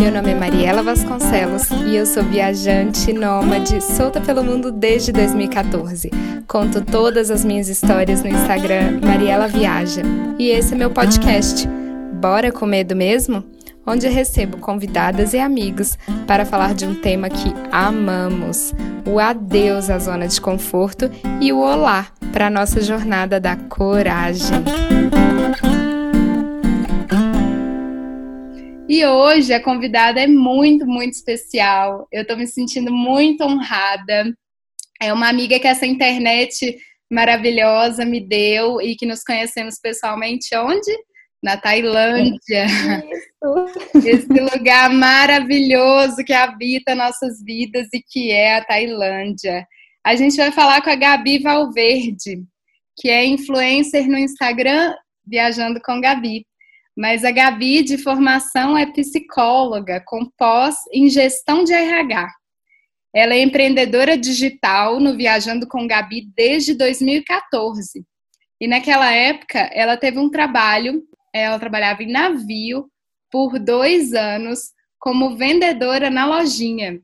Meu nome é Mariela Vasconcelos e eu sou viajante nômade, solta pelo mundo desde 2014. Conto todas as minhas histórias no Instagram Mariela Viaja. E esse é meu podcast. Bora com medo mesmo? Onde recebo convidadas e amigos para falar de um tema que amamos: o adeus à zona de conforto e o olá para a nossa jornada da coragem. E hoje a convidada é muito, muito especial. Eu estou me sentindo muito honrada. É uma amiga que essa internet maravilhosa me deu e que nos conhecemos pessoalmente onde? Na Tailândia. Isso. Esse lugar maravilhoso que habita nossas vidas e que é a Tailândia. A gente vai falar com a Gabi Valverde, que é influencer no Instagram Viajando com Gabi. Mas a Gabi, de formação, é psicóloga, com pós em gestão de RH. Ela é empreendedora digital no Viajando com Gabi desde 2014. E naquela época, ela teve um trabalho, ela trabalhava em navio por dois anos como vendedora na lojinha.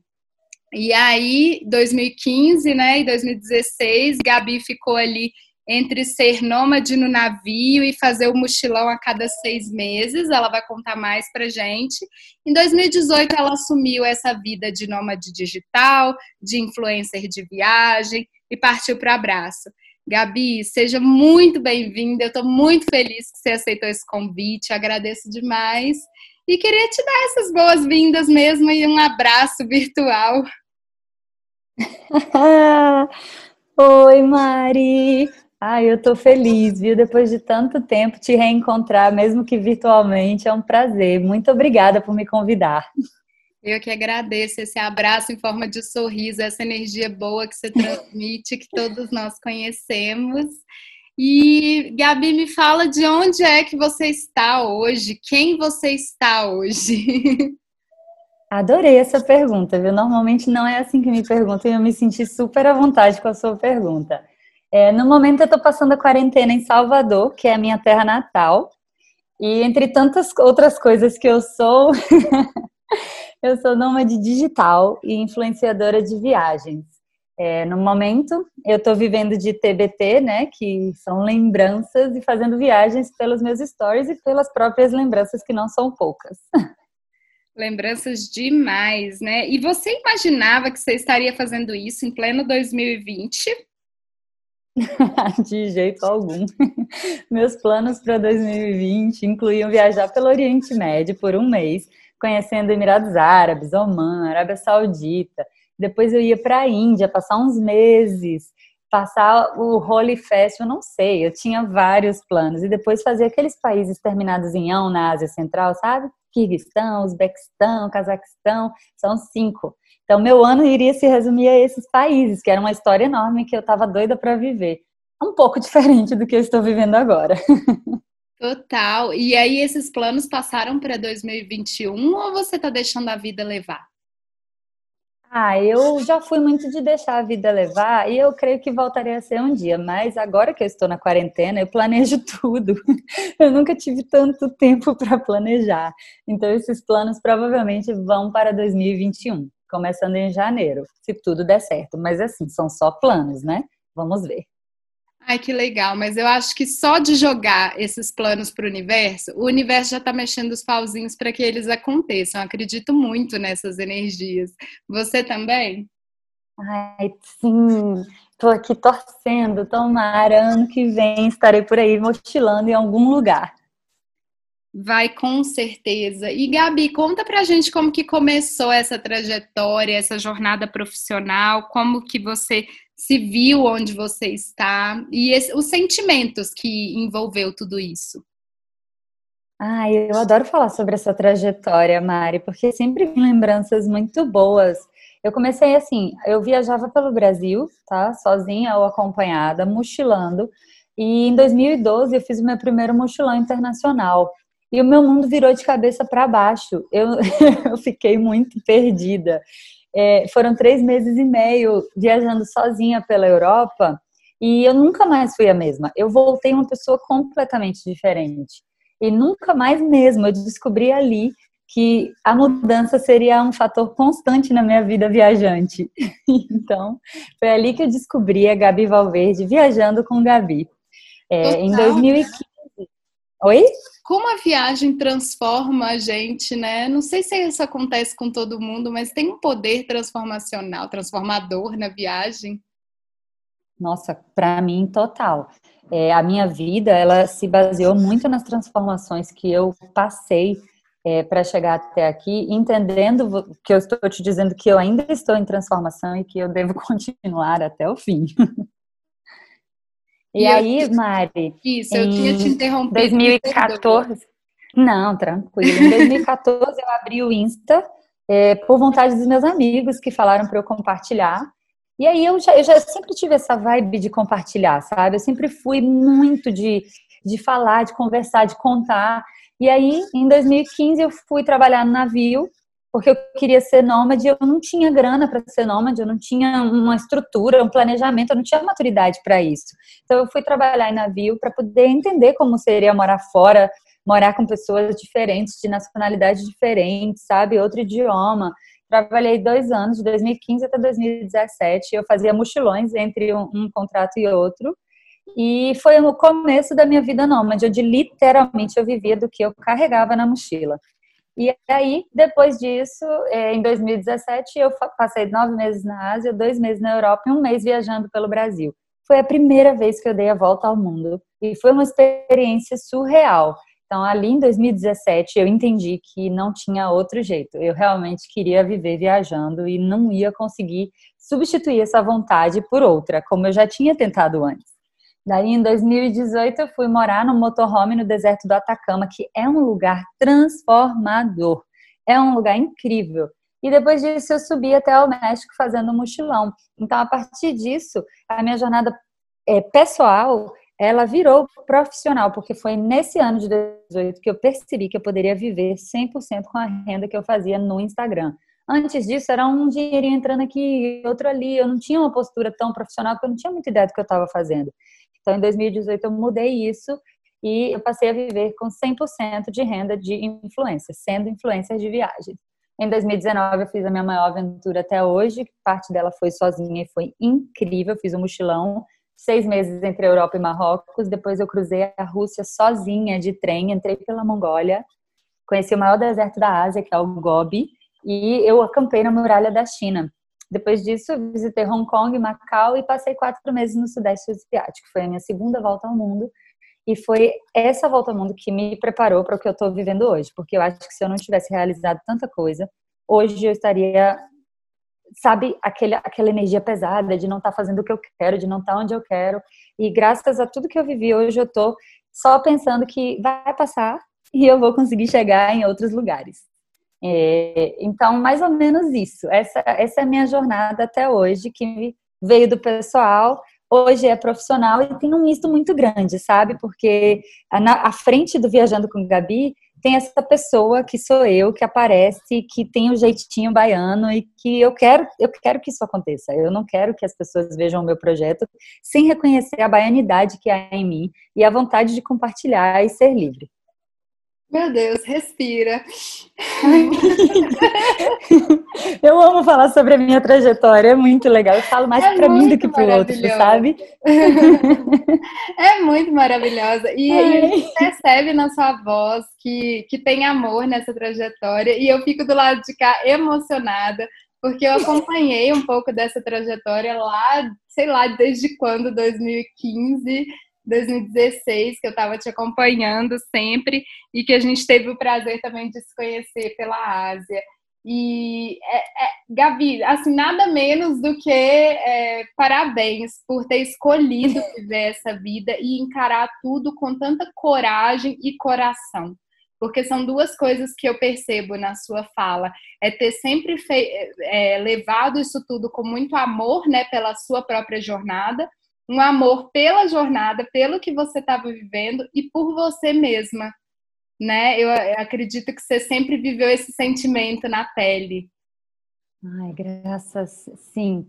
E aí, 2015 né, e 2016, Gabi ficou ali entre ser nômade no navio e fazer o mochilão a cada seis meses. Ela vai contar mais pra gente. Em 2018, ela assumiu essa vida de nômade digital, de influencer de viagem e partiu para abraço. Gabi, seja muito bem-vinda. Eu estou muito feliz que você aceitou esse convite. Agradeço demais. E queria te dar essas boas-vindas mesmo e um abraço virtual. Oi, Mari. Ai, eu tô feliz, viu? Depois de tanto tempo te reencontrar, mesmo que virtualmente, é um prazer. Muito obrigada por me convidar. Eu que agradeço esse abraço em forma de sorriso, essa energia boa que você transmite, que todos nós conhecemos. E Gabi, me fala de onde é que você está hoje? Quem você está hoje? Adorei essa pergunta, viu? Normalmente não é assim que me perguntam e eu me senti super à vontade com a sua pergunta. É, no momento eu estou passando a quarentena em Salvador, que é a minha terra natal. E entre tantas outras coisas que eu sou, eu sou nômade digital e influenciadora de viagens. É, no momento, eu estou vivendo de TBT, né, que são lembranças, e fazendo viagens pelos meus stories e pelas próprias lembranças, que não são poucas. Lembranças demais, né? E você imaginava que você estaria fazendo isso em pleno 2020? De jeito algum. Meus planos para 2020 incluíam viajar pelo Oriente Médio por um mês, conhecendo Emirados Árabes, Oman, Arábia Saudita. Depois eu ia para a Índia, passar uns meses, passar o Holy Festival, não sei, eu tinha vários planos. E depois fazer aqueles países terminados em ão na Ásia Central, sabe? Kirguistão, Uzbequistão, Cazaquistão, são cinco. Então, meu ano iria se resumir a esses países, que era uma história enorme que eu estava doida para viver. Um pouco diferente do que eu estou vivendo agora. Total. E aí, esses planos passaram para 2021 ou você está deixando a vida levar? Ah, eu já fui muito de deixar a vida levar e eu creio que voltaria a ser um dia, mas agora que eu estou na quarentena, eu planejo tudo. Eu nunca tive tanto tempo para planejar. Então, esses planos provavelmente vão para 2021 começando em janeiro, se tudo der certo. Mas assim, são só planos, né? Vamos ver. Ai, que legal, mas eu acho que só de jogar esses planos para o universo, o universo já está mexendo os pauzinhos para que eles aconteçam. Eu acredito muito nessas energias. Você também? Ai, sim. Estou aqui torcendo, tomara, ano que vem estarei por aí mochilando em algum lugar. Vai com certeza. E Gabi, conta pra gente como que começou essa trajetória, essa jornada profissional, como que você se viu onde você está e esse, os sentimentos que envolveu tudo isso. Ah, eu adoro falar sobre essa trajetória, Mari, porque sempre vi lembranças muito boas. Eu comecei assim, eu viajava pelo Brasil, tá? Sozinha ou acompanhada, mochilando. E em 2012 eu fiz o meu primeiro mochilão internacional. E o meu mundo virou de cabeça para baixo. Eu, eu fiquei muito perdida. É, foram três meses e meio viajando sozinha pela Europa e eu nunca mais fui a mesma. Eu voltei uma pessoa completamente diferente. E nunca mais mesmo. Eu descobri ali que a mudança seria um fator constante na minha vida viajante. Então, foi ali que eu descobri a Gabi Valverde viajando com Gabi. É, em 2015. Oi? Como a viagem transforma a gente, né? Não sei se isso acontece com todo mundo, mas tem um poder transformacional, transformador na viagem. Nossa, para mim, total. É, a minha vida, ela se baseou muito nas transformações que eu passei é, para chegar até aqui, entendendo que eu estou te dizendo que eu ainda estou em transformação e que eu devo continuar até o fim. E, e aí, eu... Mari? Isso, eu tinha te interrompido. 2014. Não, tranquilo. Em 2014 eu abri o Insta é, por vontade dos meus amigos que falaram para eu compartilhar. E aí eu já, eu já sempre tive essa vibe de compartilhar, sabe? Eu sempre fui muito de, de falar, de conversar, de contar. E aí, em 2015, eu fui trabalhar no navio, porque eu queria ser nômade, eu não tinha grana para ser nômade, eu não tinha uma estrutura, um planejamento, eu não tinha maturidade para isso. Então, eu fui trabalhar em navio para poder entender como seria morar fora, morar com pessoas diferentes, de nacionalidades diferentes, sabe? Outro idioma. Trabalhei dois anos, de 2015 até 2017. Eu fazia mochilões entre um, um contrato e outro. E foi o começo da minha vida nômade, onde literalmente eu vivia do que eu carregava na mochila. E aí, depois disso, é, em 2017, eu passei nove meses na Ásia, dois meses na Europa e um mês viajando pelo Brasil. Foi a primeira vez que eu dei a volta ao mundo e foi uma experiência surreal. Então, ali em 2017, eu entendi que não tinha outro jeito. Eu realmente queria viver viajando e não ia conseguir substituir essa vontade por outra, como eu já tinha tentado antes. Daí, em 2018, eu fui morar no motorhome no deserto do Atacama, que é um lugar transformador. É um lugar incrível. E depois disso, eu subi até o México fazendo um mochilão. Então, a partir disso, a minha jornada é, pessoal ela virou profissional, porque foi nesse ano de 2018 que eu percebi que eu poderia viver 100% com a renda que eu fazia no Instagram. Antes disso, era um dinheirinho entrando aqui, outro ali. Eu não tinha uma postura tão profissional, porque eu não tinha muita ideia do que eu estava fazendo. Então, em 2018, eu mudei isso e eu passei a viver com 100% de renda de influência, sendo influencer de viagens. Em 2019, eu fiz a minha maior aventura até hoje. Parte dela foi sozinha e foi incrível. Eu fiz um mochilão seis meses entre Europa e Marrocos. Depois eu cruzei a Rússia sozinha de trem, entrei pela Mongólia, conheci o maior deserto da Ásia, que é o Gobi, e eu acampei na muralha da China. Depois disso, visitei Hong Kong, Macau e passei quatro meses no Sudeste Asiático. Foi a minha segunda volta ao mundo. E foi essa volta ao mundo que me preparou para o que eu estou vivendo hoje. Porque eu acho que se eu não tivesse realizado tanta coisa, hoje eu estaria sabe, aquele, aquela energia pesada de não estar tá fazendo o que eu quero, de não estar tá onde eu quero. E graças a tudo que eu vivi hoje, eu estou só pensando que vai passar e eu vou conseguir chegar em outros lugares. É, então, mais ou menos isso. Essa, essa é a minha jornada até hoje, que veio do pessoal, hoje é profissional e tem um misto muito grande, sabe? Porque na, à frente do Viajando com Gabi, tem essa pessoa que sou eu, que aparece, que tem o um jeitinho baiano e que eu quero, eu quero que isso aconteça. Eu não quero que as pessoas vejam o meu projeto sem reconhecer a baianidade que há em mim e a vontade de compartilhar e ser livre. Meu Deus, respira. Eu amo falar sobre a minha trajetória, é muito legal. Eu falo mais é para mim do que para o outro, sabe? É muito maravilhosa. E a gente percebe na sua voz que, que tem amor nessa trajetória. E eu fico do lado de cá emocionada, porque eu acompanhei um pouco dessa trajetória lá, sei lá, desde quando? 2015 2016, que eu estava te acompanhando sempre e que a gente teve o prazer também de se conhecer pela Ásia. E, é, é, Gabi, assim, nada menos do que é, parabéns por ter escolhido viver essa vida e encarar tudo com tanta coragem e coração. Porque são duas coisas que eu percebo na sua fala. É ter sempre é, levado isso tudo com muito amor, né, pela sua própria jornada, um amor pela jornada, pelo que você estava vivendo e por você mesma, né? Eu acredito que você sempre viveu esse sentimento na pele. Ai, graças, sim.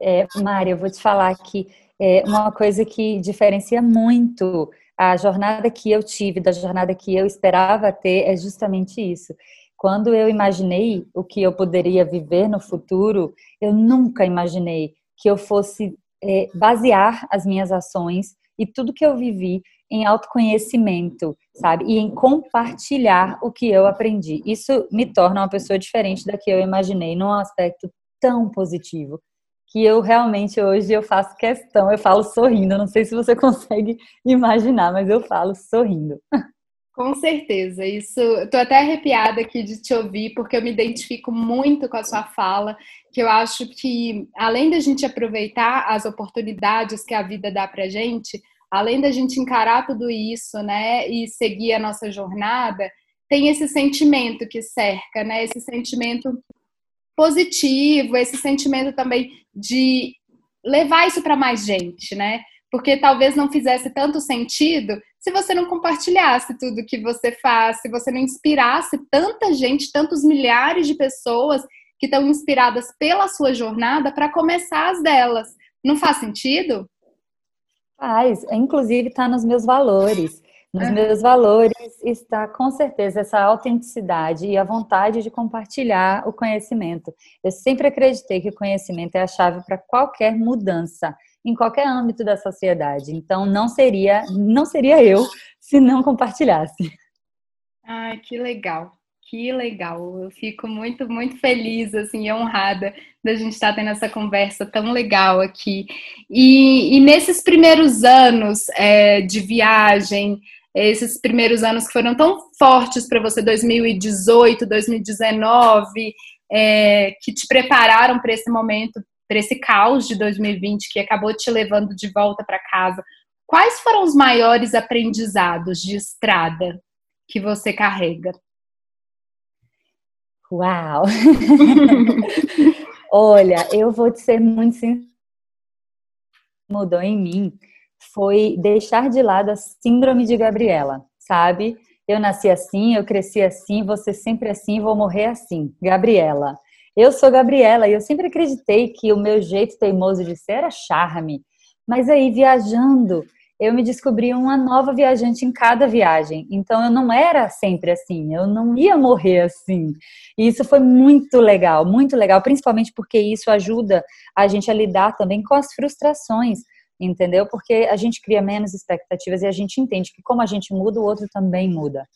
É, Mari, eu vou te falar que é uma coisa que diferencia muito a jornada que eu tive da jornada que eu esperava ter é justamente isso. Quando eu imaginei o que eu poderia viver no futuro, eu nunca imaginei que eu fosse é, basear as minhas ações e tudo que eu vivi em autoconhecimento, sabe? E em compartilhar o que eu aprendi. Isso me torna uma pessoa diferente da que eu imaginei, num aspecto tão positivo, que eu realmente hoje eu faço questão, eu falo sorrindo, não sei se você consegue imaginar, mas eu falo sorrindo. Com certeza, isso. Estou até arrepiada aqui de te ouvir, porque eu me identifico muito com a sua fala, que eu acho que, além da gente aproveitar as oportunidades que a vida dá para gente, além da gente encarar tudo isso, né, e seguir a nossa jornada, tem esse sentimento que cerca, né, esse sentimento positivo, esse sentimento também de levar isso para mais gente, né? Porque talvez não fizesse tanto sentido se você não compartilhasse tudo que você faz, se você não inspirasse tanta gente, tantos milhares de pessoas que estão inspiradas pela sua jornada para começar as delas. Não faz sentido? Faz. Inclusive, está nos meus valores. Nos é. meus valores está com certeza essa autenticidade e a vontade de compartilhar o conhecimento. Eu sempre acreditei que o conhecimento é a chave para qualquer mudança em qualquer âmbito da sociedade. Então não seria, não seria eu se não compartilhasse. Ai, que legal. Que legal. Eu fico muito, muito feliz, assim, honrada da gente estar tendo essa conversa tão legal aqui. E, e nesses primeiros anos é, de viagem, esses primeiros anos que foram tão fortes para você, 2018, 2019, é, que te prepararam para esse momento para esse caos de 2020 que acabou te levando de volta para casa, quais foram os maiores aprendizados de estrada que você carrega? Uau! Olha, eu vou te ser muito sincera. Mudou em mim foi deixar de lado a síndrome de Gabriela, sabe? Eu nasci assim, eu cresci assim, ser sempre assim, vou morrer assim. Gabriela. Eu sou Gabriela e eu sempre acreditei que o meu jeito teimoso de ser era charme. Mas aí, viajando, eu me descobri uma nova viajante em cada viagem. Então eu não era sempre assim, eu não ia morrer assim. E isso foi muito legal, muito legal, principalmente porque isso ajuda a gente a lidar também com as frustrações, entendeu? Porque a gente cria menos expectativas e a gente entende que como a gente muda, o outro também muda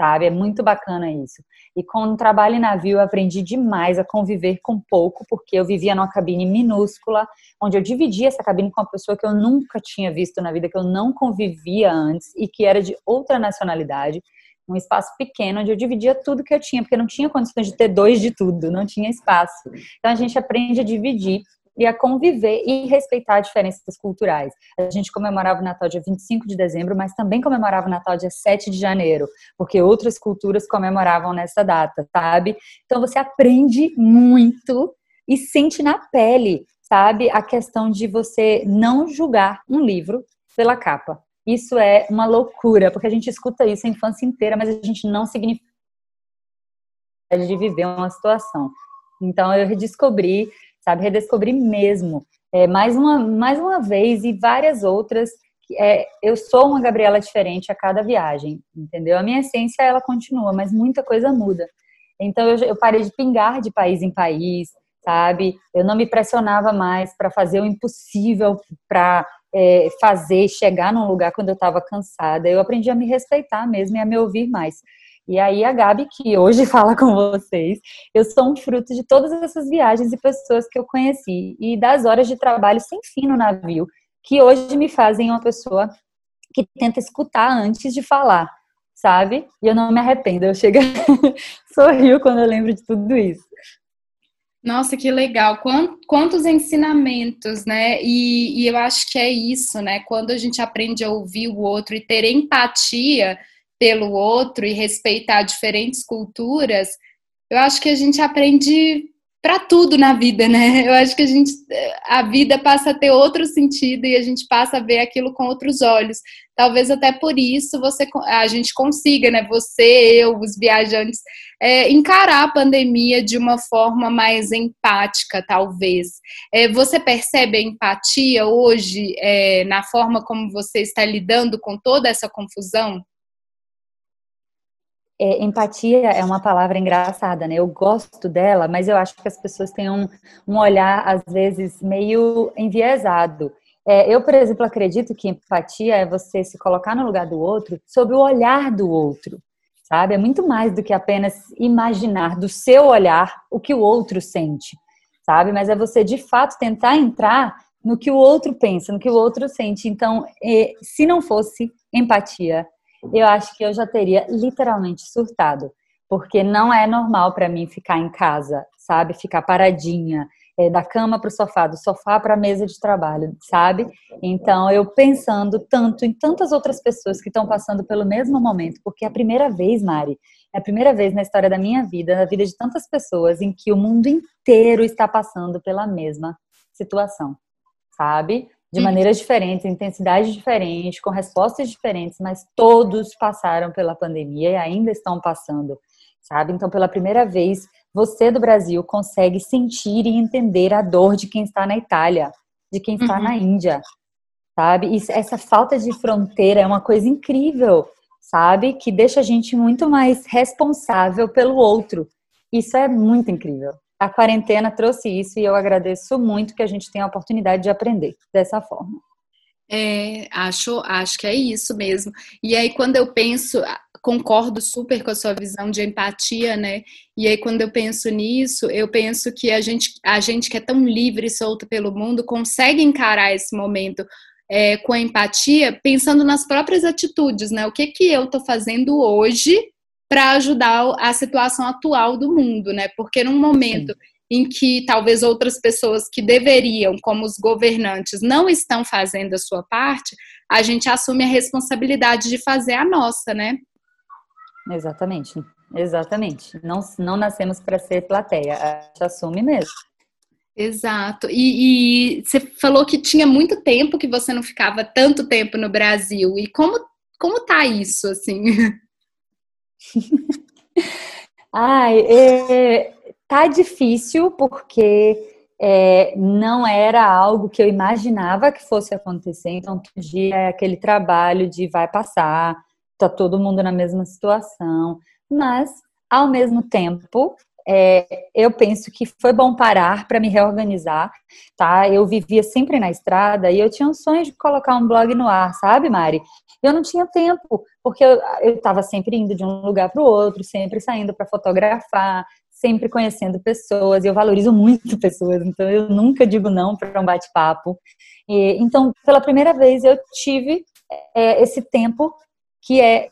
sabe? É muito bacana isso. E com o trabalho em navio, eu aprendi demais a conviver com pouco, porque eu vivia numa cabine minúscula, onde eu dividia essa cabine com uma pessoa que eu nunca tinha visto na vida, que eu não convivia antes e que era de outra nacionalidade. Um espaço pequeno onde eu dividia tudo que eu tinha, porque não tinha condições de ter dois de tudo, não tinha espaço. Então a gente aprende a dividir e a conviver e respeitar diferenças culturais. A gente comemorava o Natal dia 25 de dezembro, mas também comemorava o Natal dia 7 de janeiro, porque outras culturas comemoravam nessa data, sabe? Então você aprende muito e sente na pele, sabe? A questão de você não julgar um livro pela capa. Isso é uma loucura, porque a gente escuta isso a infância inteira, mas a gente não significa de viver uma situação. Então eu redescobri sabe? Redescobrir mesmo. É, mais, uma, mais uma vez e várias outras. É, eu sou uma Gabriela diferente a cada viagem, entendeu? A minha essência, ela continua, mas muita coisa muda. Então, eu, eu parei de pingar de país em país, sabe? Eu não me pressionava mais para fazer o impossível para é, fazer, chegar num lugar quando eu estava cansada. Eu aprendi a me respeitar mesmo e a me ouvir mais. E aí a Gabi, que hoje fala com vocês, eu sou um fruto de todas essas viagens e pessoas que eu conheci e das horas de trabalho sem fim no navio, que hoje me fazem uma pessoa que tenta escutar antes de falar, sabe? E eu não me arrependo, eu chego sorrio quando eu lembro de tudo isso. Nossa, que legal! Quantos ensinamentos, né? E, e, eu acho que é isso, né? Quando a gente aprende a ouvir o outro e ter empatia, pelo outro e respeitar diferentes culturas, eu acho que a gente aprende para tudo na vida, né? Eu acho que a gente a vida passa a ter outro sentido e a gente passa a ver aquilo com outros olhos. Talvez até por isso você a gente consiga, né? Você, eu, os viajantes, é, encarar a pandemia de uma forma mais empática, talvez. É, você percebe a empatia hoje é, na forma como você está lidando com toda essa confusão? É, empatia é uma palavra engraçada, né? Eu gosto dela, mas eu acho que as pessoas têm um, um olhar, às vezes, meio enviesado. É, eu, por exemplo, acredito que empatia é você se colocar no lugar do outro sob o olhar do outro, sabe? É muito mais do que apenas imaginar do seu olhar o que o outro sente, sabe? Mas é você, de fato, tentar entrar no que o outro pensa, no que o outro sente. Então, é, se não fosse empatia, eu acho que eu já teria literalmente surtado, porque não é normal para mim ficar em casa, sabe? Ficar paradinha, é, da cama para o sofá, do sofá para a mesa de trabalho, sabe? Então, eu pensando tanto em tantas outras pessoas que estão passando pelo mesmo momento, porque é a primeira vez, Mari, é a primeira vez na história da minha vida, na vida de tantas pessoas, em que o mundo inteiro está passando pela mesma situação, sabe? De uhum. maneiras diferentes, intensidades diferentes, com respostas diferentes, mas todos passaram pela pandemia e ainda estão passando, sabe? Então, pela primeira vez, você do Brasil consegue sentir e entender a dor de quem está na Itália, de quem está uhum. na Índia, sabe? E essa falta de fronteira é uma coisa incrível, sabe? Que deixa a gente muito mais responsável pelo outro. Isso é muito incrível a quarentena trouxe isso e eu agradeço muito que a gente tenha a oportunidade de aprender dessa forma. É, acho, acho que é isso mesmo. E aí, quando eu penso, concordo super com a sua visão de empatia, né? E aí, quando eu penso nisso, eu penso que a gente, a gente que é tão livre e solto pelo mundo consegue encarar esse momento é, com empatia, pensando nas próprias atitudes, né? O que que eu tô fazendo hoje para ajudar a situação atual do mundo, né? Porque num momento em que talvez outras pessoas que deveriam, como os governantes, não estão fazendo a sua parte, a gente assume a responsabilidade de fazer a nossa, né? Exatamente, exatamente. Não, não nascemos para ser plateia, a gente assume mesmo. Exato. E, e, você falou que tinha muito tempo que você não ficava tanto tempo no Brasil. E como como tá isso assim? Ai, é, tá difícil porque é, não era algo que eu imaginava que fosse acontecer. Então, todo dia é aquele trabalho de vai passar, tá todo mundo na mesma situação. Mas, ao mesmo tempo, é, eu penso que foi bom parar para me reorganizar, tá? Eu vivia sempre na estrada e eu tinha um sonho de colocar um blog no ar, sabe, Mari? Eu não tinha tempo, porque eu estava sempre indo de um lugar para o outro, sempre saindo para fotografar, sempre conhecendo pessoas, e eu valorizo muito pessoas, então eu nunca digo não para um bate-papo. Então, pela primeira vez, eu tive é, esse tempo que é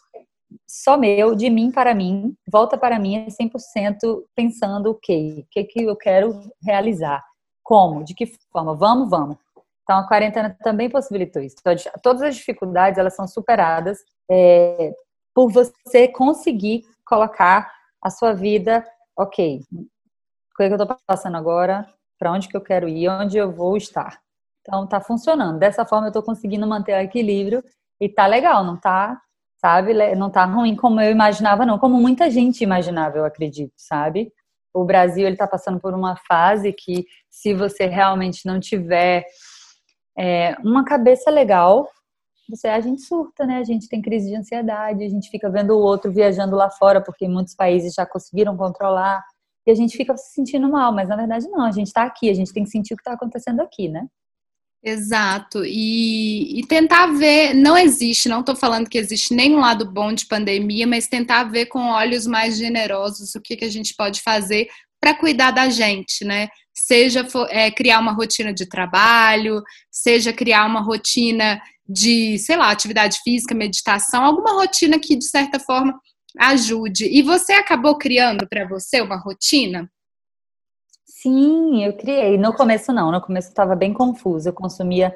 só meu, de mim para mim, volta para mim, 100% pensando o okay, que, o que, eu quero realizar, como, de que forma, vamos, vamos. Então, a quarentena também possibilitou isso. Então, todas as dificuldades, elas são superadas é, por você conseguir colocar a sua vida, ok, o que, é que eu estou passando agora, para onde que eu quero ir, onde eu vou estar. Então, tá funcionando. Dessa forma, eu estou conseguindo manter o equilíbrio e tá legal, não tá sabe? Não tá ruim como eu imaginava, não. Como muita gente imaginava, eu acredito, sabe? O Brasil, ele tá passando por uma fase que, se você realmente não tiver é, uma cabeça legal, você, a gente surta, né? A gente tem crise de ansiedade, a gente fica vendo o outro viajando lá fora, porque muitos países já conseguiram controlar, e a gente fica se sentindo mal, mas na verdade não, a gente tá aqui, a gente tem que sentir o que tá acontecendo aqui, né? Exato, e, e, tentar ver, não existe, não estou falando que existe nenhum lado bom de pandemia, mas tentar ver com olhos mais generosos o que, que a gente pode fazer para cuidar da gente, né? Seja é, criar uma rotina de trabalho, seja criar uma rotina de, sei lá, atividade física, meditação, alguma rotina que, de certa forma, ajude. E você acabou criando para você uma rotina? Sim, eu criei. No começo não, no começo estava bem confusa. Eu consumia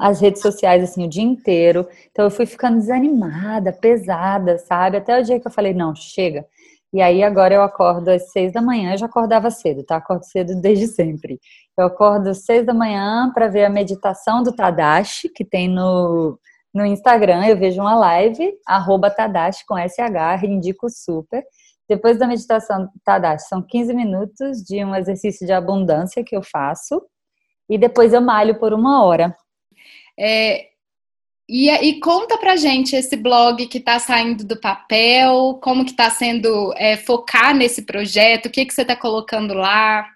as redes sociais assim o dia inteiro. Então eu fui ficando desanimada, pesada, sabe? Até o dia que eu falei, não, chega. E aí agora eu acordo às seis da manhã, eu já acordava cedo, tá? Acordo cedo desde sempre. Eu acordo às seis da manhã para ver a meditação do Tadashi, que tem no, no Instagram. Eu vejo uma live, arroba Tadashi com SH, indico super. Depois da meditação Tadashi, são 15 minutos de um exercício de abundância que eu faço. E depois eu malho por uma hora. É, e, e, conta pra gente esse blog que está saindo do papel, como que está sendo é, focar nesse projeto, o que, que você está colocando lá?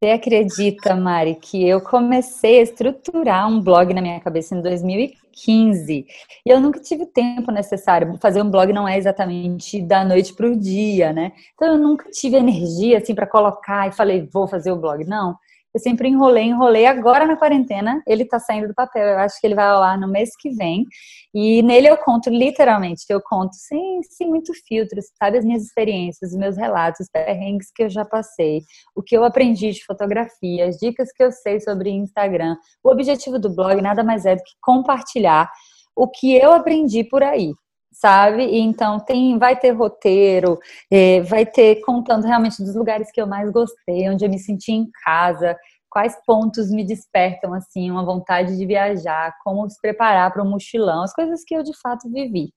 Você acredita, Mari, que eu comecei a estruturar um blog na minha cabeça em 2015 e eu nunca tive tempo necessário. Fazer um blog não é exatamente da noite para o dia, né? Então eu nunca tive energia assim para colocar e falei, vou fazer o blog. Não, eu sempre enrolei, enrolei. Agora na quarentena, ele tá saindo do papel. Eu acho que ele vai ao ar no mês que vem. E nele eu conto, literalmente, eu conto sem, sem muito filtro, sabe? As minhas experiências, os meus relatos, os perrengues que eu já passei, o que eu aprendi de fotografia, as dicas que eu sei sobre Instagram. O objetivo do blog nada mais é do que compartilhar o que eu aprendi por aí sabe? E então tem, vai ter roteiro, é, vai ter contando realmente dos lugares que eu mais gostei, onde eu me senti em casa, quais pontos me despertam assim uma vontade de viajar, como se preparar para um mochilão, as coisas que eu de fato vivi.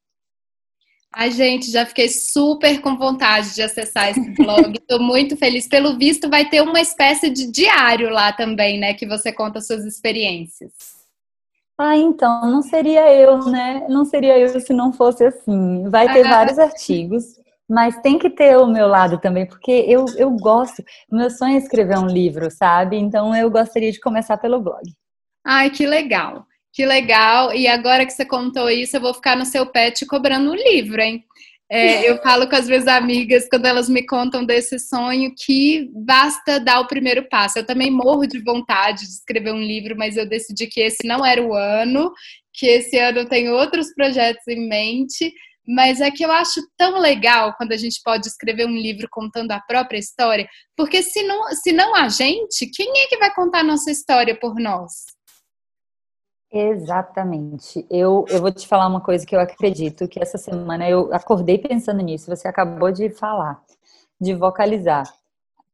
Ai, gente, já fiquei super com vontade de acessar esse blog. Estou muito feliz. Pelo visto, vai ter uma espécie de diário lá também, né? Que você conta suas experiências. Ah, então, não seria eu, né? Não seria eu se não fosse assim. Vai ter ah. vários artigos, mas tem que ter o meu lado também, porque eu, eu gosto. O meu sonho é escrever um livro, sabe? Então, eu gostaria de começar pelo blog. Ai, que legal. Que legal. E agora que você contou isso, eu vou ficar no seu pé te cobrando um livro, hein? É, eu falo com as minhas amigas, quando elas me contam desse sonho, que basta dar o primeiro passo. Eu também morro de vontade de escrever um livro, mas eu decidi que esse não era o ano, que esse ano eu tenho outros projetos em mente. Mas é que eu acho tão legal quando a gente pode escrever um livro contando a própria história, porque se não, se não a gente, quem é que vai contar a nossa história por nós? Exatamente. Eu, eu vou te falar uma coisa que eu acredito que essa semana eu acordei pensando nisso. Você acabou de falar, de vocalizar.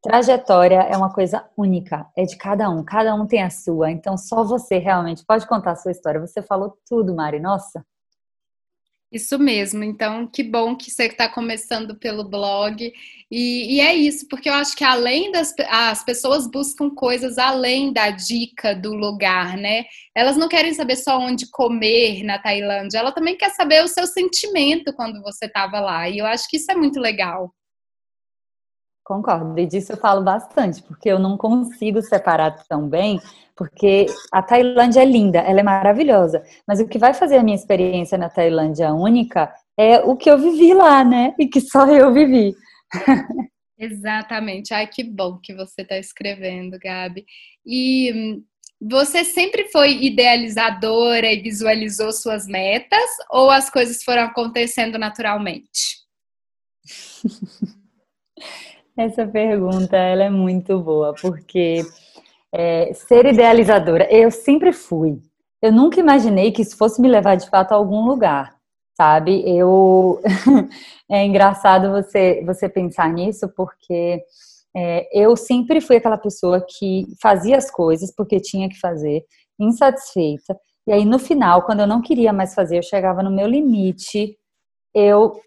Trajetória é uma coisa única, é de cada um, cada um tem a sua. Então só você realmente pode contar a sua história. Você falou tudo, Mari. Nossa, isso mesmo. Então, que bom que você está começando pelo blog. E, e, é isso, porque eu acho que além das as pessoas buscam coisas além da dica do lugar, né? Elas não querem saber só onde comer na Tailândia, ela também quer saber o seu sentimento quando você estava lá. E eu acho que isso é muito legal. Concordo, e disso eu falo bastante, porque eu não consigo separar tão bem, porque a Tailândia é linda, ela é maravilhosa, mas o que vai fazer a minha experiência na Tailândia única é o que eu vivi lá, né? E que só eu vivi. Exatamente. Ai, que bom que você está escrevendo, Gabi. E hum, você sempre foi idealizadora e visualizou suas metas, ou as coisas foram acontecendo naturalmente? Essa pergunta ela é muito boa, porque é, ser idealizadora, eu sempre fui. Eu nunca imaginei que isso fosse me levar de fato a algum lugar, sabe? Eu é engraçado você você pensar nisso, porque é, eu sempre fui aquela pessoa que fazia as coisas porque tinha que fazer, insatisfeita. E aí no final, quando eu não queria mais fazer, eu chegava no meu limite, eu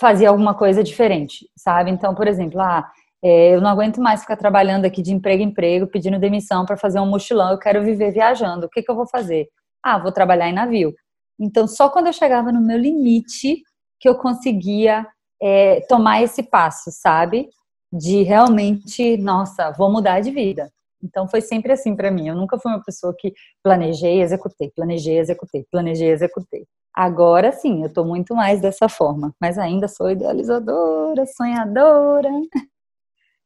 fazia alguma coisa diferente, sabe? Então, por exemplo, ah, é, eu não aguento mais ficar trabalhando aqui de emprego em emprego, pedindo demissão para fazer um mochilão, eu quero viver viajando. O que, que eu vou fazer? Ah, vou trabalhar em navio. Então, só quando eu chegava no meu limite que eu conseguia é, tomar esse passo, sabe? De realmente, nossa, vou mudar de vida. Então foi sempre assim para mim. Eu nunca fui uma pessoa que planejei, executei, planejei, executei, planejei, executei. Agora sim, eu estou muito mais dessa forma, mas ainda sou idealizadora, sonhadora.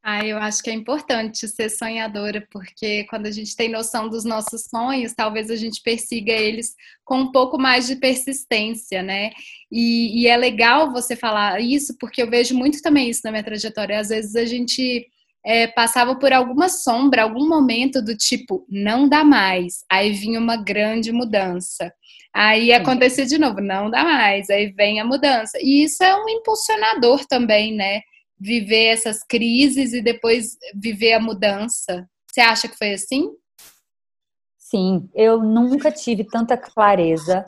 Ah, eu acho que é importante ser sonhadora, porque quando a gente tem noção dos nossos sonhos, talvez a gente persiga eles com um pouco mais de persistência, né? E, e é legal você falar isso, porque eu vejo muito também isso na minha trajetória. Às vezes a gente é, passava por alguma sombra, algum momento do tipo, não dá mais. Aí vinha uma grande mudança. Aí acontecia de novo, não dá mais. Aí vem a mudança. E isso é um impulsionador também, né? Viver essas crises e depois viver a mudança. Você acha que foi assim? Sim, eu nunca tive tanta clareza,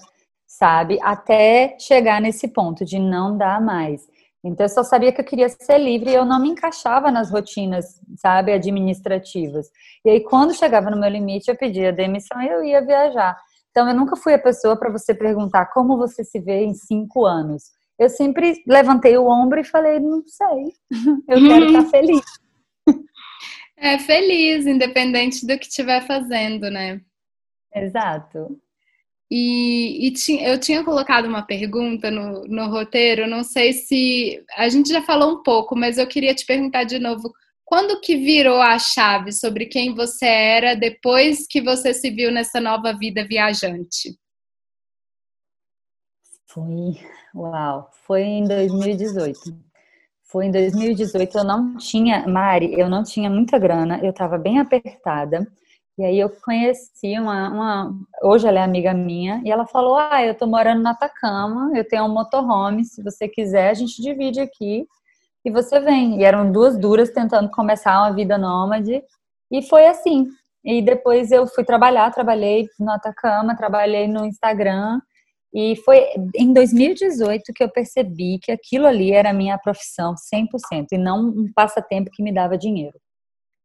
sabe? Até chegar nesse ponto de não dar mais. Então eu só sabia que eu queria ser livre e eu não me encaixava nas rotinas, sabe, administrativas. E aí quando chegava no meu limite, eu pedia demissão e eu ia viajar. Então, eu nunca fui a pessoa para você perguntar como você se vê em cinco anos. Eu sempre levantei o ombro e falei, não sei, eu quero estar feliz. É feliz, independente do que estiver fazendo, né? Exato. E, e eu tinha colocado uma pergunta no, no roteiro, não sei se. A gente já falou um pouco, mas eu queria te perguntar de novo. Quando que virou a chave sobre quem você era depois que você se viu nessa nova vida viajante? Foi, uau, foi em 2018. Foi em 2018, eu não tinha, Mari, eu não tinha muita grana, eu estava bem apertada. E aí eu conheci uma, uma, hoje ela é amiga minha, e ela falou: "Ah, eu tô morando na Atacama, eu tenho um motorhome, se você quiser, a gente divide aqui e você vem". E eram duas duras tentando começar uma vida nômade, e foi assim. E depois eu fui trabalhar, trabalhei no Atacama, trabalhei no Instagram, e foi em 2018 que eu percebi que aquilo ali era a minha profissão 100% e não um passatempo que me dava dinheiro.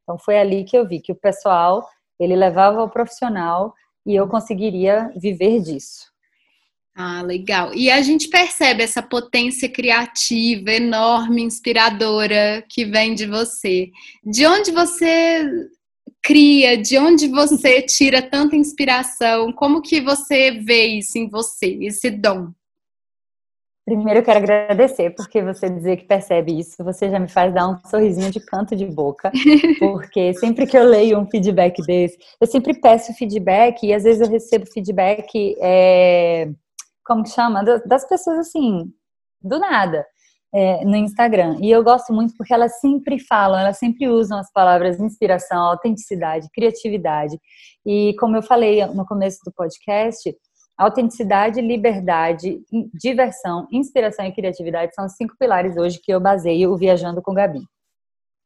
Então foi ali que eu vi que o pessoal, ele levava o profissional e eu conseguiria viver disso. Ah, legal. E a gente percebe essa potência criativa enorme, inspiradora que vem de você. De onde você cria, de onde você tira tanta inspiração? Como que você vê isso em você, esse dom? Primeiro eu quero agradecer, porque você dizer que percebe isso, você já me faz dar um sorrisinho de canto de boca, porque sempre que eu leio um feedback desse, eu sempre peço feedback e às vezes eu recebo feedback, é, como que chama? Das pessoas assim, do nada é, no Instagram. E eu gosto muito porque elas sempre falam, elas sempre usam as palavras inspiração, autenticidade, criatividade. E como eu falei no começo do podcast, autenticidade, liberdade, diversão, inspiração e criatividade são os cinco pilares hoje que eu baseio o Viajando com Gabi.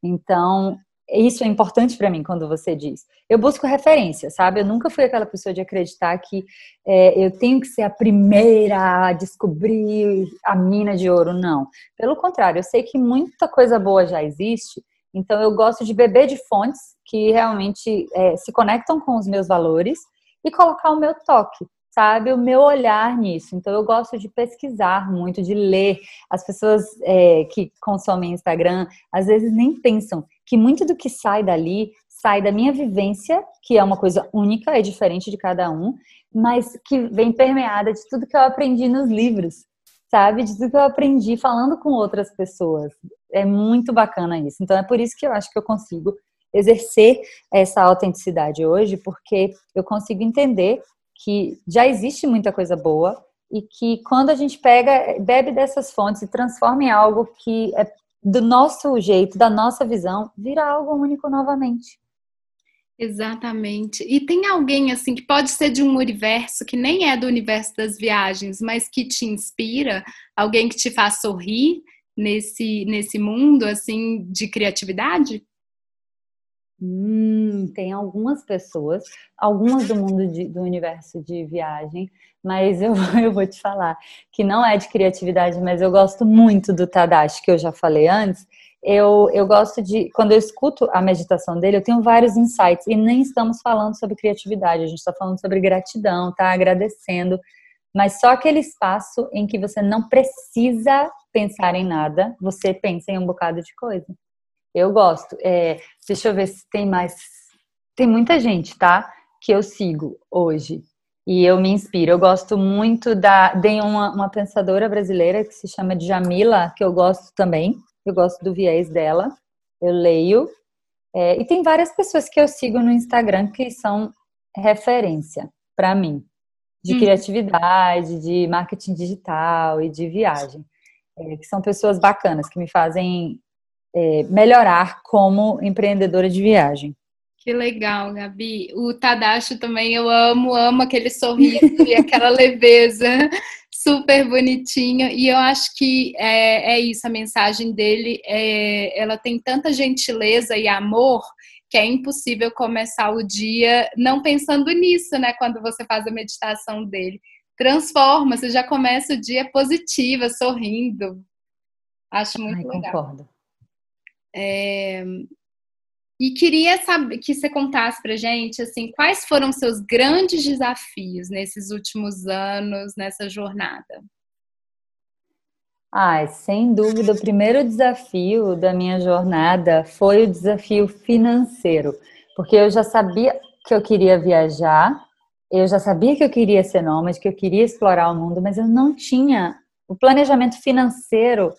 Então, isso é importante para mim quando você diz. Eu busco referência, sabe? Eu nunca fui aquela pessoa de acreditar que é, eu tenho que ser a primeira a descobrir a mina de ouro. Não. Pelo contrário, eu sei que muita coisa boa já existe. Então, eu gosto de beber de fontes que realmente é, se conectam com os meus valores e colocar o meu toque sabe, o meu olhar nisso. Então, eu gosto de pesquisar muito, de ler. As pessoas é, que consomem Instagram, às vezes nem pensam que muito do que sai dali sai da minha vivência, que é uma coisa única, é diferente de cada um, mas que vem permeada de tudo que eu aprendi nos livros, sabe? De tudo que eu aprendi falando com outras pessoas. É muito bacana isso. Então, é por isso que eu acho que eu consigo exercer essa autenticidade hoje, porque eu consigo entender que já existe muita coisa boa e que quando a gente pega, bebe dessas fontes e transforma em algo que é do nosso jeito, da nossa visão, vira algo único novamente. Exatamente. E tem alguém assim que pode ser de um universo que nem é do universo das viagens, mas que te inspira, alguém que te faz sorrir nesse nesse mundo assim de criatividade? Hum, tem algumas pessoas, algumas do mundo de, do universo de viagem, mas eu, eu vou te falar que não é de criatividade, mas eu gosto muito do Tadashi, que eu já falei antes. Eu, eu gosto de, quando eu escuto a meditação dele, eu tenho vários insights, e nem estamos falando sobre criatividade, a gente está falando sobre gratidão, tá agradecendo, mas só aquele espaço em que você não precisa pensar em nada, você pensa em um bocado de coisa. Eu gosto. É, deixa eu ver se tem mais. Tem muita gente, tá? Que eu sigo hoje. E eu me inspiro. Eu gosto muito da. Tem uma, uma pensadora brasileira que se chama Jamila, que eu gosto também. Eu gosto do viés dela. Eu leio. É, e tem várias pessoas que eu sigo no Instagram que são referência para mim. De hum. criatividade, de marketing digital e de viagem. É, que são pessoas bacanas, que me fazem é, melhorar como empreendedora de viagem. Que legal, Gabi. O Tadashi também eu amo, amo aquele sorriso e aquela leveza, super bonitinho. E eu acho que é, é isso, a mensagem dele, é, ela tem tanta gentileza e amor que é impossível começar o dia não pensando nisso, né? Quando você faz a meditação dele. Transforma, você já começa o dia positiva, sorrindo. Acho muito Ai, legal. Concordo. É... E queria saber que você contasse pra gente assim, quais foram seus grandes desafios nesses últimos anos, nessa jornada. Ah, sem dúvida, o primeiro desafio da minha jornada foi o desafio financeiro, porque eu já sabia que eu queria viajar, eu já sabia que eu queria ser nômade, que eu queria explorar o mundo, mas eu não tinha o planejamento financeiro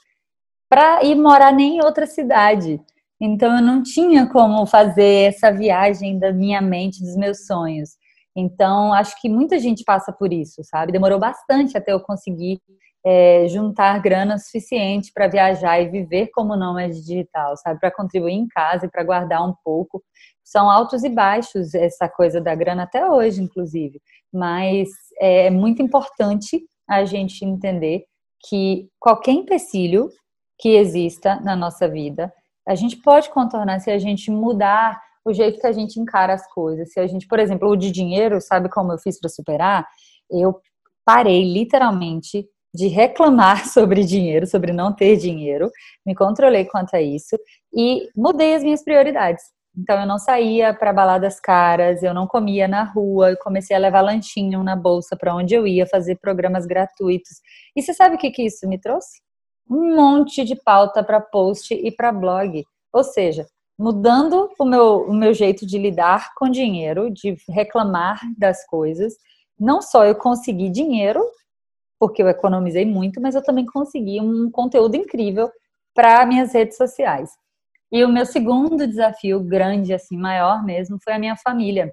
para ir morar nem em outra cidade. Então eu não tinha como fazer essa viagem da minha mente, dos meus sonhos. Então acho que muita gente passa por isso, sabe? Demorou bastante até eu conseguir é, juntar grana suficiente para viajar e viver como nômade digital, sabe? Para contribuir em casa e para guardar um pouco. São altos e baixos essa coisa da grana até hoje, inclusive. Mas é muito importante a gente entender que qualquer empecilho que exista na nossa vida a gente pode contornar se a gente mudar o jeito que a gente encara as coisas. Se a gente, por exemplo, o de dinheiro, sabe como eu fiz para superar? Eu parei literalmente de reclamar sobre dinheiro, sobre não ter dinheiro, me controlei quanto a isso e mudei as minhas prioridades. Então eu não saía para baladas caras, eu não comia na rua, eu comecei a levar lanchinho na bolsa para onde eu ia, fazer programas gratuitos. E você sabe o que, que isso me trouxe? Um monte de pauta para post e para blog. Ou seja, mudando o meu, o meu jeito de lidar com dinheiro, de reclamar das coisas. Não só eu consegui dinheiro, porque eu economizei muito, mas eu também consegui um conteúdo incrível para minhas redes sociais. E o meu segundo desafio grande, assim, maior mesmo, foi a minha família.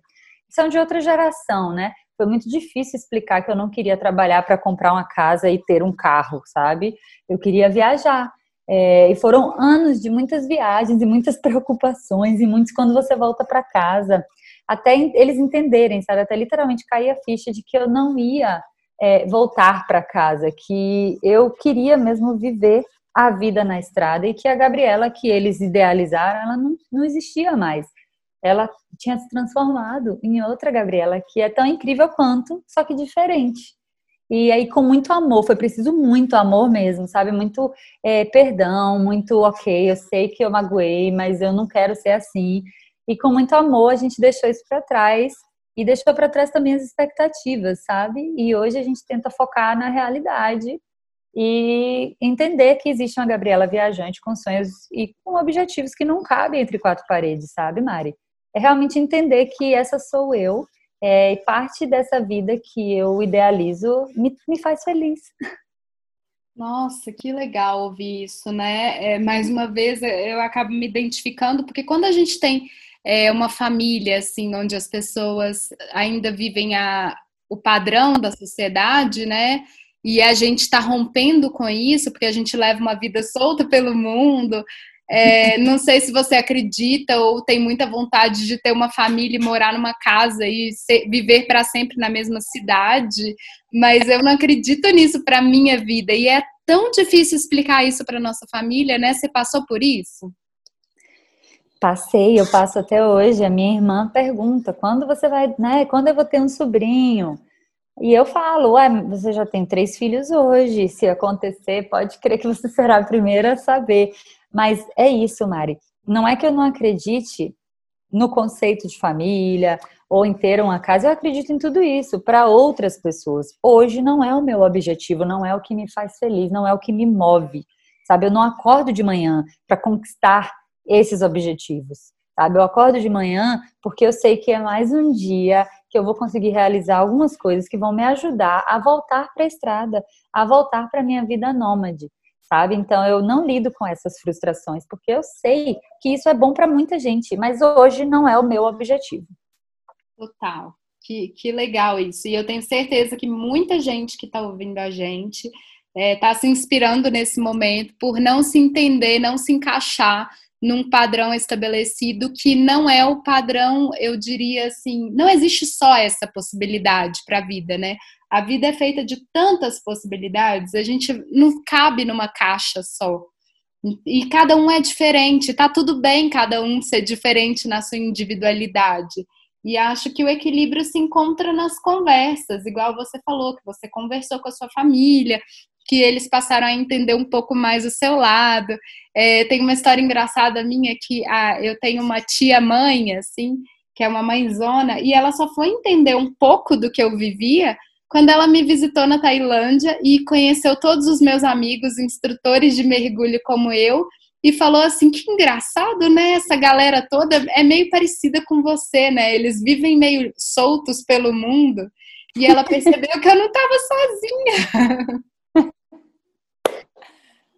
São de outra geração, né? Foi muito difícil explicar que eu não queria trabalhar para comprar uma casa e ter um carro, sabe? Eu queria viajar. É, e foram anos de muitas viagens e muitas preocupações e muitos quando você volta para casa, até eles entenderem, sabe? Até literalmente cair a ficha de que eu não ia é, voltar para casa, que eu queria mesmo viver a vida na estrada e que a Gabriela que eles idealizaram, ela não, não existia mais ela tinha se transformado em outra Gabriela que é tão incrível quanto, só que diferente. E aí, com muito amor, foi preciso muito amor mesmo, sabe? Muito é, perdão, muito ok, eu sei que eu magoei, mas eu não quero ser assim. E com muito amor, a gente deixou isso para trás e deixou para trás também as expectativas, sabe? E hoje a gente tenta focar na realidade e entender que existe uma Gabriela viajante com sonhos e com objetivos que não cabem entre quatro paredes, sabe, Mari? É realmente entender que essa sou eu é, e parte dessa vida que eu idealizo me, me faz feliz. Nossa, que legal ouvir isso, né? É, mais uma vez eu acabo me identificando, porque quando a gente tem é, uma família, assim, onde as pessoas ainda vivem a, o padrão da sociedade, né? E a gente está rompendo com isso, porque a gente leva uma vida solta pelo mundo, é, não sei se você acredita ou tem muita vontade de ter uma família e morar numa casa e ser, viver para sempre na mesma cidade, mas eu não acredito nisso para minha vida e é tão difícil explicar isso para nossa família, né? Você passou por isso? Passei, eu passo até hoje. A minha irmã pergunta: quando você vai, né? Quando eu vou ter um sobrinho? E eu falo, ué, você já tem três filhos hoje. Se acontecer, pode crer que você será a primeira a saber. Mas é isso, Mari. Não é que eu não acredite no conceito de família ou em ter uma casa, eu acredito em tudo isso para outras pessoas. Hoje não é o meu objetivo, não é o que me faz feliz, não é o que me move. Sabe, eu não acordo de manhã para conquistar esses objetivos. Sabe, eu acordo de manhã porque eu sei que é mais um dia que eu vou conseguir realizar algumas coisas que vão me ajudar a voltar para a estrada, a voltar para minha vida nômade sabe? Então eu não lido com essas frustrações, porque eu sei que isso é bom para muita gente, mas hoje não é o meu objetivo. Total. Que, que legal isso. E eu tenho certeza que muita gente que está ouvindo a gente está é, tá se inspirando nesse momento por não se entender, não se encaixar num padrão estabelecido que não é o padrão, eu diria assim, não existe só essa possibilidade para a vida, né? A vida é feita de tantas possibilidades, a gente não cabe numa caixa só. E cada um é diferente, tá tudo bem cada um ser diferente na sua individualidade. E acho que o equilíbrio se encontra nas conversas, igual você falou, que você conversou com a sua família, que eles passaram a entender um pouco mais o seu lado. É, tem uma história engraçada minha que ah, eu tenho uma tia mãe, assim, que é uma mãezona, e ela só foi entender um pouco do que eu vivia quando ela me visitou na Tailândia e conheceu todos os meus amigos instrutores de mergulho como eu e falou assim que engraçado, né? Essa galera toda é meio parecida com você, né? Eles vivem meio soltos pelo mundo. E ela percebeu que eu não estava sozinha.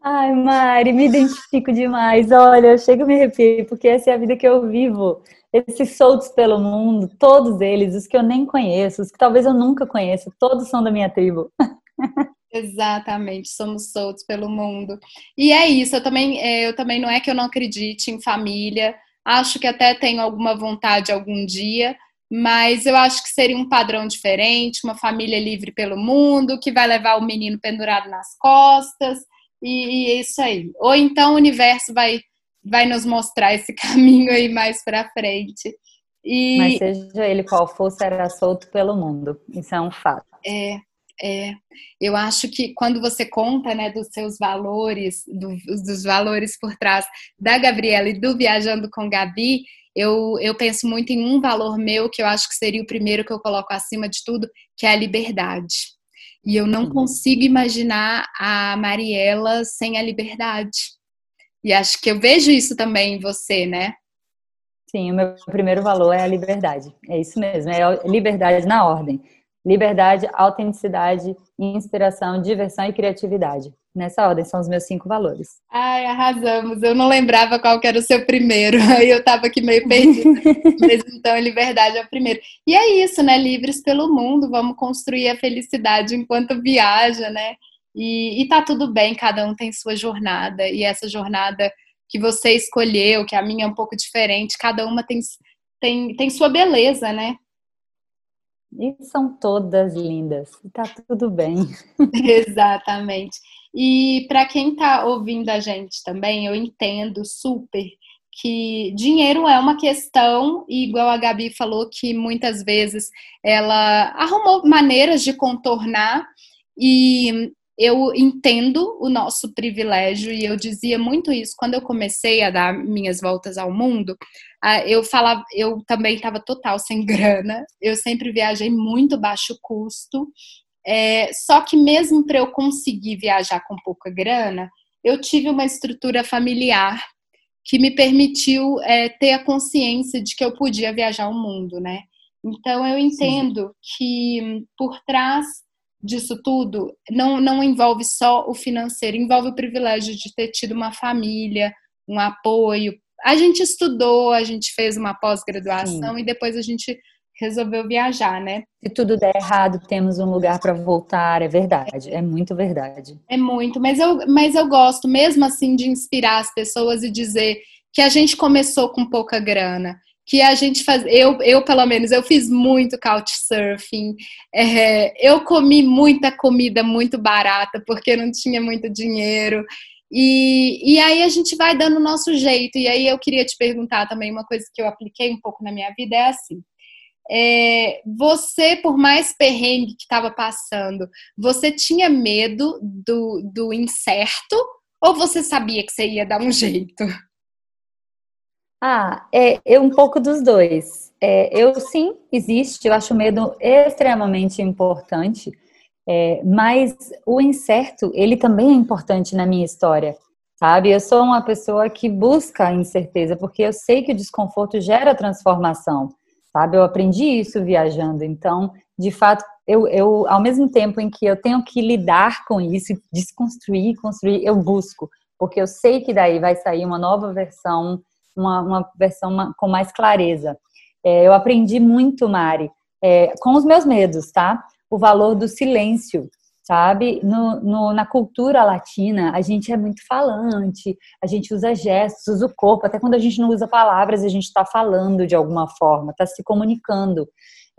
Ai, Mari, me identifico demais. Olha, eu chego a me arrepiar, porque essa é a vida que eu vivo. Esses soltos pelo mundo, todos eles, os que eu nem conheço, os que talvez eu nunca conheça, todos são da minha tribo. Exatamente, somos soltos pelo mundo. E é isso, eu também, é, eu também não é que eu não acredite em família, acho que até tenho alguma vontade algum dia, mas eu acho que seria um padrão diferente, uma família livre pelo mundo, que vai levar o menino pendurado nas costas, e, é isso aí. Ou então o universo vai, vai nos mostrar esse caminho aí mais para frente. E... Mas seja ele qual for, será solto pelo mundo. Isso é um fato. É, é. Eu acho que quando você conta, né, dos seus valores, do, dos valores por trás da Gabriela e do Viajando com Gabi, eu, eu penso muito em um valor meu que eu acho que seria o primeiro que eu coloco acima de tudo, que é a liberdade. E eu não uhum. consigo imaginar a Mariela sem a liberdade. E acho que eu vejo isso também em você, né? Sim, o meu primeiro valor é a liberdade. É isso mesmo, é liberdade na ordem. Liberdade, autenticidade, inspiração, diversão e criatividade. Nessa ordem são os meus cinco valores. Ai, arrasamos. Eu não lembrava qual que era o seu primeiro. Aí eu tava aqui meio perdida. Mas então, liberdade é o primeiro. E é isso, né? Livres pelo mundo. Vamos construir a felicidade enquanto viaja, né? E, e tá tudo bem, cada um tem sua jornada. E essa jornada que você escolheu, que a minha é um pouco diferente, cada uma tem, tem, tem sua beleza, né? E são todas lindas. Tá tudo bem. Exatamente. E para quem está ouvindo a gente também, eu entendo super que dinheiro é uma questão, e igual a Gabi falou, que muitas vezes ela arrumou maneiras de contornar, e eu entendo o nosso privilégio, e eu dizia muito isso quando eu comecei a dar minhas voltas ao mundo. Eu falava, eu também estava total sem grana, eu sempre viajei muito baixo custo, é, só que mesmo para eu conseguir viajar com pouca grana, eu tive uma estrutura familiar que me permitiu é, ter a consciência de que eu podia viajar o mundo, né? Então eu entendo Sim. que por trás disso tudo não, não envolve só o financeiro, envolve o privilégio de ter tido uma família, um apoio. A gente estudou, a gente fez uma pós-graduação e depois a gente resolveu viajar, né? Se tudo der errado, temos um lugar para voltar, é verdade, é muito verdade. É muito, mas eu, mas eu gosto mesmo assim de inspirar as pessoas e dizer que a gente começou com pouca grana, que a gente faz, eu, eu pelo menos, eu fiz muito couchsurfing, é, eu comi muita comida muito barata porque não tinha muito dinheiro. E, e aí a gente vai dando o nosso jeito. E aí eu queria te perguntar também uma coisa que eu apliquei um pouco na minha vida é assim é, você, por mais perrengue que estava passando, você tinha medo do, do incerto ou você sabia que você ia dar um jeito? Ah, é, é um pouco dos dois. É, eu sim, existe, eu acho o medo extremamente importante, é, mas o incerto, ele também é importante na minha história, sabe? Eu sou uma pessoa que busca a incerteza, porque eu sei que o desconforto gera transformação sabe? Eu aprendi isso viajando. Então, de fato, eu, eu, ao mesmo tempo em que eu tenho que lidar com isso, desconstruir, construir, eu busco, porque eu sei que daí vai sair uma nova versão, uma, uma versão com mais clareza. É, eu aprendi muito, Mari, é, com os meus medos, tá? O valor do silêncio, sabe? No, no, na cultura latina, a gente é muito falante, a gente usa gestos, usa o corpo, até quando a gente não usa palavras, a gente está falando de alguma forma, está se comunicando.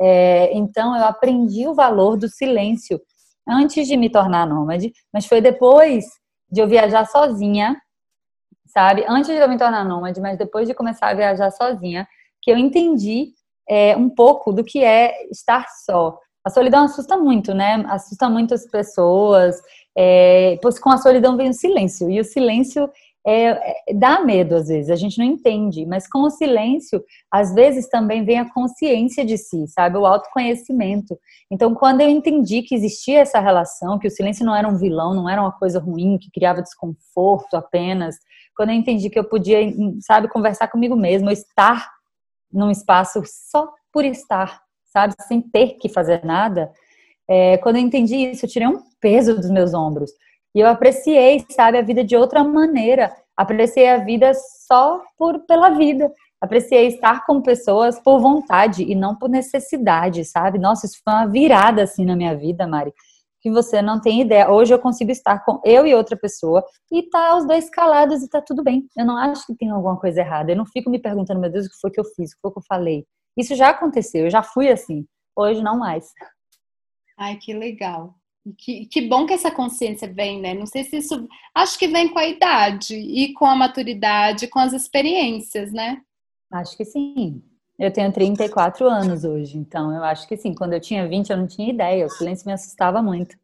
É, então, eu aprendi o valor do silêncio antes de me tornar nômade, mas foi depois de eu viajar sozinha, sabe? Antes de eu me tornar nômade, mas depois de começar a viajar sozinha, que eu entendi é, um pouco do que é estar só a solidão assusta muito, né? Assusta muito as pessoas. É, pois com a solidão vem o silêncio, e o silêncio é, é, dá medo às vezes, a gente não entende, mas com o silêncio, às vezes também vem a consciência de si, sabe? O autoconhecimento. Então, quando eu entendi que existia essa relação, que o silêncio não era um vilão, não era uma coisa ruim, que criava desconforto apenas, quando eu entendi que eu podia, sabe, conversar comigo mesmo, estar num espaço só por estar, sabe, sem ter que fazer nada, é, quando eu entendi isso, eu tirei um peso dos meus ombros. E eu apreciei, sabe, a vida de outra maneira. Apreciei a vida só por pela vida. Apreciei estar com pessoas por vontade e não por necessidade, sabe? Nossa, isso foi uma virada assim na minha vida, Mari, que você não tem ideia. Hoje eu consigo estar com eu e outra pessoa e tá os dois calados e tá tudo bem. Eu não acho que tem alguma coisa errada. Eu não fico me perguntando, meu Deus, o que foi que eu fiz? O que foi que eu falei? Isso já aconteceu, eu já fui assim. Hoje não mais. Ai, que legal. Que, que bom que essa consciência vem, né? Não sei se isso. Acho que vem com a idade e com a maturidade, com as experiências, né? Acho que sim. Eu tenho 34 anos hoje, então eu acho que sim. Quando eu tinha 20, eu não tinha ideia. O silêncio me assustava muito.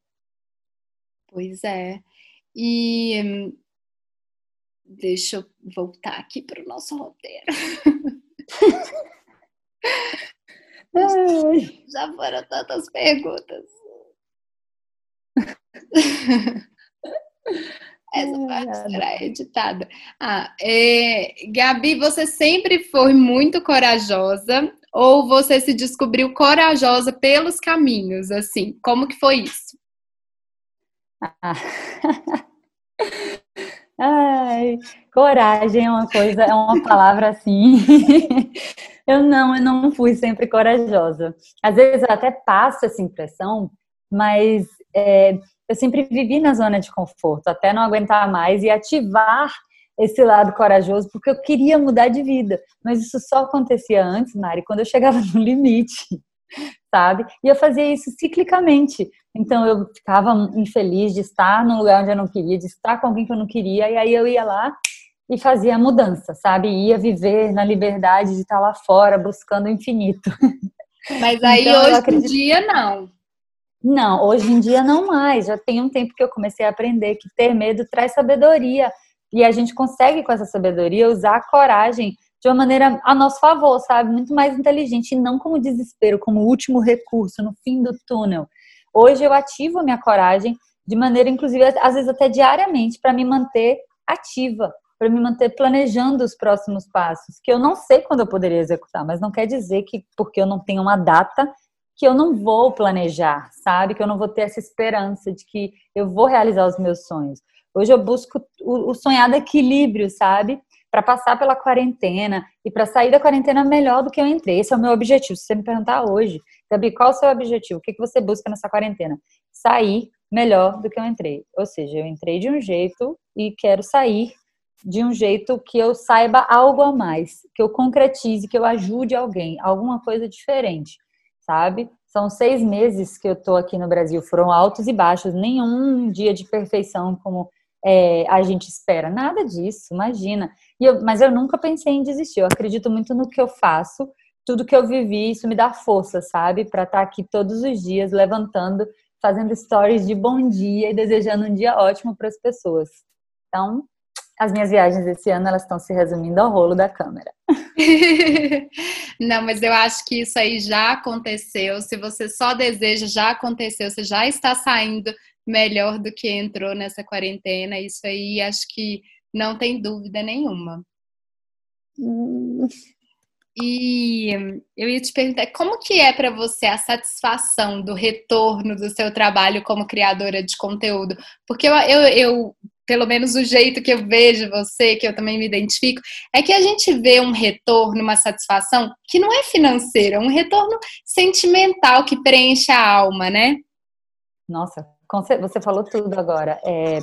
Pois é. E deixa eu voltar aqui para o nosso roteiro. Já foram tantas perguntas. Essa parte será editada. Ah, é, Gabi, você sempre foi muito corajosa ou você se descobriu corajosa pelos caminhos, assim? Como que foi isso? Ah. Ai, coragem é uma coisa, é uma palavra assim. eu não, eu não fui sempre corajosa. Às vezes eu até passo essa impressão, mas é, eu sempre vivi na zona de conforto, até não aguentar mais e ativar esse lado corajoso, porque eu queria mudar de vida. Mas isso só acontecia antes, Mari, quando eu chegava no limite, sabe? E eu fazia isso ciclicamente. Então eu ficava infeliz de estar num lugar onde eu não queria, de estar com alguém que eu não queria, e aí eu ia lá e fazia a mudança, sabe? Ia viver na liberdade de estar lá fora, buscando o infinito. Mas aí então, hoje acredito... em dia não. Não, hoje em dia não mais. Já tem um tempo que eu comecei a aprender que ter medo traz sabedoria. E a gente consegue, com essa sabedoria, usar a coragem de uma maneira a nosso favor, sabe? Muito mais inteligente e não como desespero, como último recurso, no fim do túnel. Hoje eu ativo a minha coragem de maneira, inclusive, às vezes até diariamente, para me manter ativa, para me manter planejando os próximos passos, que eu não sei quando eu poderia executar, mas não quer dizer que porque eu não tenho uma data que eu não vou planejar, sabe? Que eu não vou ter essa esperança de que eu vou realizar os meus sonhos. Hoje eu busco o, sonhado equilíbrio, sabe? Para passar pela quarentena e para sair da quarentena melhor do que eu entrei. Esse é o meu objetivo. Se você me perguntar hoje, Gabi, qual o seu objetivo? O que, que você busca nessa quarentena? Sair melhor do que eu entrei. Ou seja, eu entrei de um jeito e quero sair de um jeito que eu saiba algo a mais, que eu concretize, que eu ajude alguém, alguma coisa diferente sabe? São seis meses que eu tô aqui no Brasil, foram altos e baixos, nenhum dia de perfeição como é, a gente espera, nada disso, imagina. Eu, mas eu nunca pensei em desistir, eu acredito muito no que eu faço, tudo que eu vivi, isso me dá força, sabe? Para estar tá aqui todos os dias, levantando, fazendo stories de bom dia e desejando um dia ótimo para as pessoas. Então, as minhas viagens esse ano elas estão se resumindo ao rolo da câmera. Não, mas eu acho que isso aí já aconteceu. Se você só deseja, já aconteceu. Você já está saindo melhor do que entrou nessa quarentena. Isso aí acho que não tem dúvida nenhuma. E eu ia te perguntar, como que é para você a satisfação do retorno do seu trabalho como criadora de conteúdo? Porque eu, eu, eu pelo menos o jeito que eu vejo você, que eu também me identifico, é que a gente vê um retorno, uma satisfação que não é financeira, é um retorno sentimental que preenche a alma, né? Nossa, você falou tudo agora. É,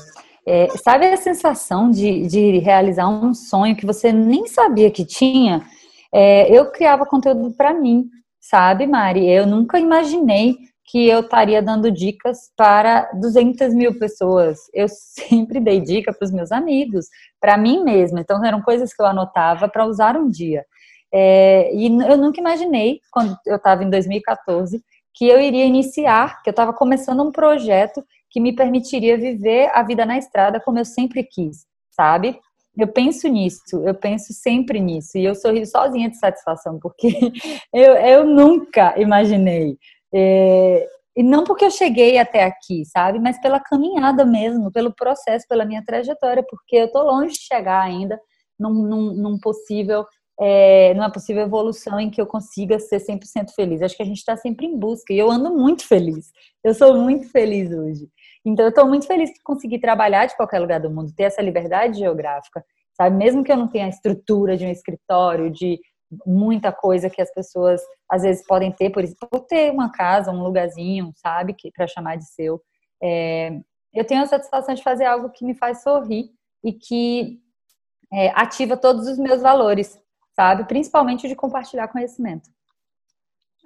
é, sabe a sensação de, de realizar um sonho que você nem sabia que tinha? É, eu criava conteúdo para mim, sabe, Mari? Eu nunca imaginei que eu estaria dando dicas para 200 mil pessoas. Eu sempre dei dica para os meus amigos, para mim mesma. Então, eram coisas que eu anotava para usar um dia. É, e eu nunca imaginei, quando eu estava em 2014, que eu iria iniciar, que eu estava começando um projeto que me permitiria viver a vida na estrada como eu sempre quis, sabe? Eu penso nisso, eu penso sempre nisso, e eu sorrio sozinha de satisfação, porque eu, eu nunca imaginei. É, e não porque eu cheguei até aqui, sabe? Mas pela caminhada mesmo, pelo processo, pela minha trajetória, porque eu tô longe de chegar ainda num, num, num possível é, numa possível evolução em que eu consiga ser 100% feliz. Acho que a gente está sempre em busca e eu ando muito feliz. Eu sou muito feliz hoje. Então, eu estou muito feliz de conseguir trabalhar de qualquer lugar do mundo, ter essa liberdade geográfica, sabe? Mesmo que eu não tenha a estrutura de um escritório, de muita coisa que as pessoas às vezes podem ter, por, por ter uma casa, um lugarzinho, sabe? Que para chamar de seu. É, eu tenho a satisfação de fazer algo que me faz sorrir e que é, ativa todos os meus valores, sabe? Principalmente de compartilhar conhecimento.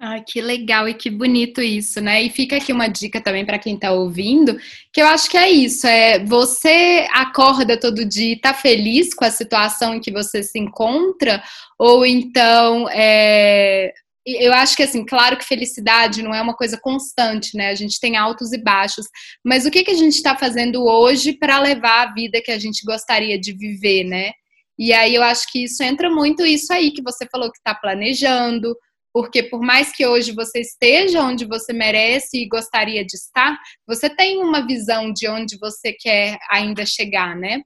Ah, que legal e que bonito isso, né? E fica aqui uma dica também para quem está ouvindo, que eu acho que é isso, é você acorda todo dia e tá feliz com a situação em que você se encontra, ou então é, eu acho que assim, claro que felicidade não é uma coisa constante, né? A gente tem altos e baixos, mas o que, que a gente está fazendo hoje para levar a vida que a gente gostaria de viver, né? E aí eu acho que isso entra muito isso aí que você falou que está planejando, porque por mais que hoje você esteja onde você merece e gostaria de estar, você tem uma visão de onde você quer ainda chegar, né?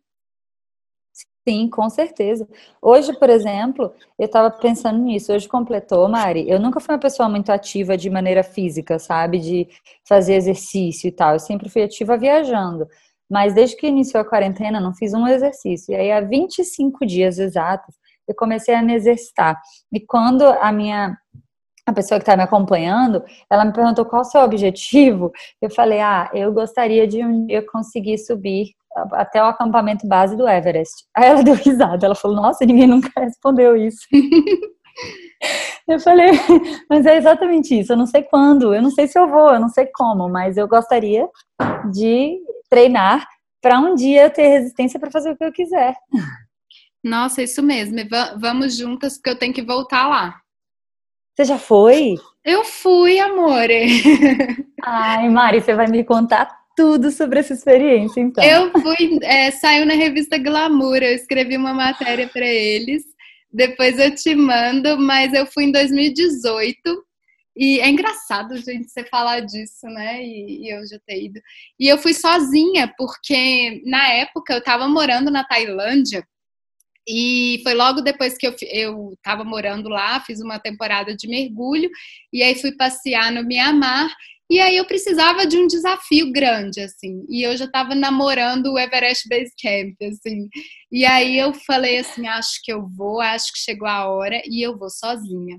Sim, com certeza. Hoje, por exemplo, eu estava pensando nisso. Hoje completou, Mari. Eu nunca fui uma pessoa muito ativa de maneira física, sabe? De fazer exercício e tal. Eu sempre fui ativa viajando. Mas desde que iniciou a quarentena, não fiz um exercício. E aí, há 25 dias exatos, eu comecei a me exercitar. E quando a minha a pessoa que está me acompanhando, ela me perguntou qual o seu objetivo. Eu falei, ah, eu gostaria de um dia conseguir subir até o acampamento base do Everest. Aí ela deu risada, ela falou, nossa, ninguém nunca respondeu isso. eu falei, mas é exatamente isso, eu não sei quando, eu não sei se eu vou, eu não sei como, mas eu gostaria de treinar para um dia ter resistência para fazer o que eu quiser. Nossa, isso mesmo. Vamos juntas porque eu tenho que voltar lá. Você já foi? Eu fui, amore. Ai, Mari, você vai me contar tudo sobre essa experiência, então. Eu fui, é, saiu na revista Glamour, eu escrevi uma matéria para eles. Depois eu te mando, mas eu fui em 2018. E é engraçado, gente, você falar disso, né? E, e, eu já ter ido. E eu fui sozinha, porque na época eu tava morando na Tailândia e foi logo depois que eu, eu tava morando lá, fiz uma temporada de mergulho, e aí fui passear no Mianmar, e aí eu precisava de um desafio grande, assim, e eu já estava namorando o Everest Base Camp, assim, e aí eu falei assim, acho que eu vou, acho que chegou a hora, e eu vou sozinha.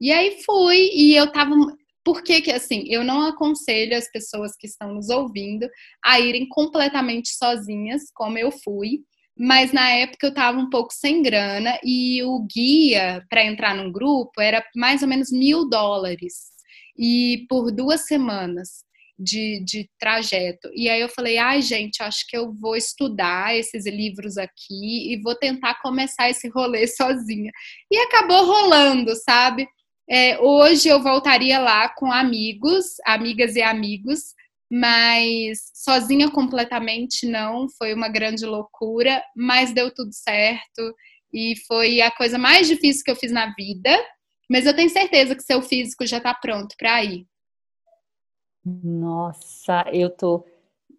E aí fui, e eu tava, por que que, assim, eu não aconselho as pessoas que estão nos ouvindo a irem completamente sozinhas, como eu fui, mas na época eu estava um pouco sem grana e o guia para entrar num grupo era mais ou menos mil dólares e por duas semanas de, de trajeto. E aí eu falei, ai gente, acho que eu vou estudar esses livros aqui e vou tentar começar esse rolê sozinha. E acabou rolando, sabe? É, hoje eu voltaria lá com amigos, amigas e amigos, mas sozinha completamente não, foi uma grande loucura, mas deu tudo certo e foi a coisa mais difícil que eu fiz na vida, mas eu tenho certeza que seu físico já está pronto para ir. Nossa, eu tô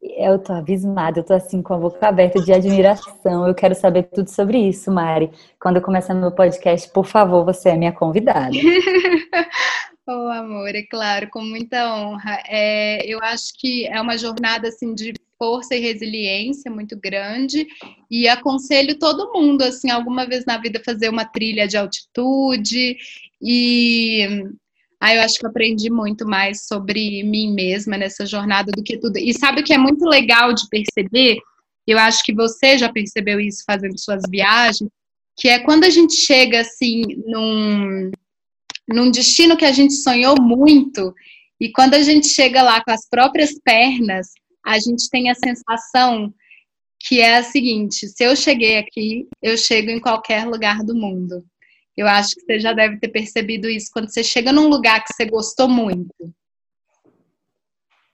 eu tô abismada, eu tô assim com a boca aberta de admiração. Eu quero saber tudo sobre isso, Mari. Quando eu começar meu podcast, por favor, você é minha convidada. Oh, amor, é claro, com muita honra. É, eu acho que é uma jornada assim de força e resiliência muito grande e aconselho todo mundo assim alguma vez na vida fazer uma trilha de altitude e aí eu acho que aprendi muito mais sobre mim mesma nessa jornada do que tudo. E sabe o que é muito legal de perceber? Eu acho que você já percebeu isso fazendo suas viagens, que é quando a gente chega assim num num destino que a gente sonhou muito, e quando a gente chega lá com as próprias pernas, a gente tem a sensação que é a seguinte: se eu cheguei aqui, eu chego em qualquer lugar do mundo. Eu acho que você já deve ter percebido isso quando você chega num lugar que você gostou muito.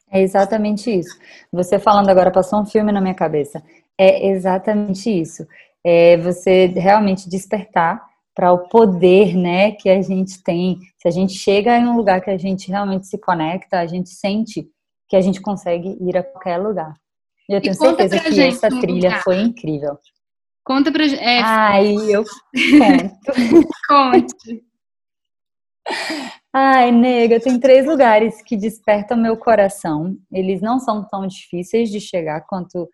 É exatamente isso. Você falando agora passou um filme na minha cabeça. É exatamente isso. É você realmente despertar para o poder, né, que a gente tem. Se a gente chega em um lugar que a gente realmente se conecta, a gente sente que a gente consegue ir a qualquer lugar. E eu tenho e certeza que gente, essa trilha lugar. foi incrível. Conta pra gente. É... Ai, eu conto. Conte. Ai, nega, tem três lugares que despertam meu coração. Eles não são tão difíceis de chegar quanto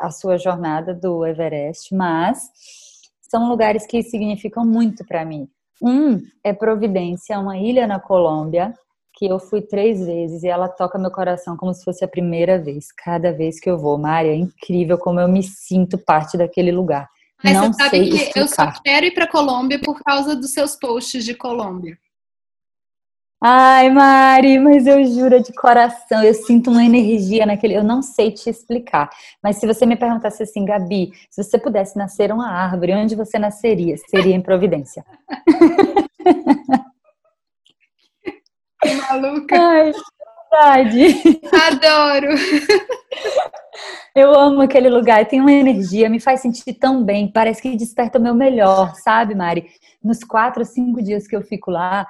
a sua jornada do Everest, mas são lugares que significam muito para mim. Um é Providência, uma ilha na Colômbia, que eu fui três vezes e ela toca meu coração como se fosse a primeira vez. Cada vez que eu vou, Mária, é incrível como eu me sinto parte daquele lugar. Mas Não você sabe que explicar. eu só quero ir para Colômbia por causa dos seus posts de Colômbia. Ai, Mari, mas eu juro de coração, eu sinto uma energia naquele. Eu não sei te explicar. Mas se você me perguntasse assim, Gabi, se você pudesse nascer uma árvore, onde você nasceria? Seria em Providência. Que maluca. Ai, verdade. Adoro. Eu amo aquele lugar, tem uma energia, me faz sentir tão bem, parece que desperta o meu melhor, sabe, Mari? Nos quatro, cinco dias que eu fico lá,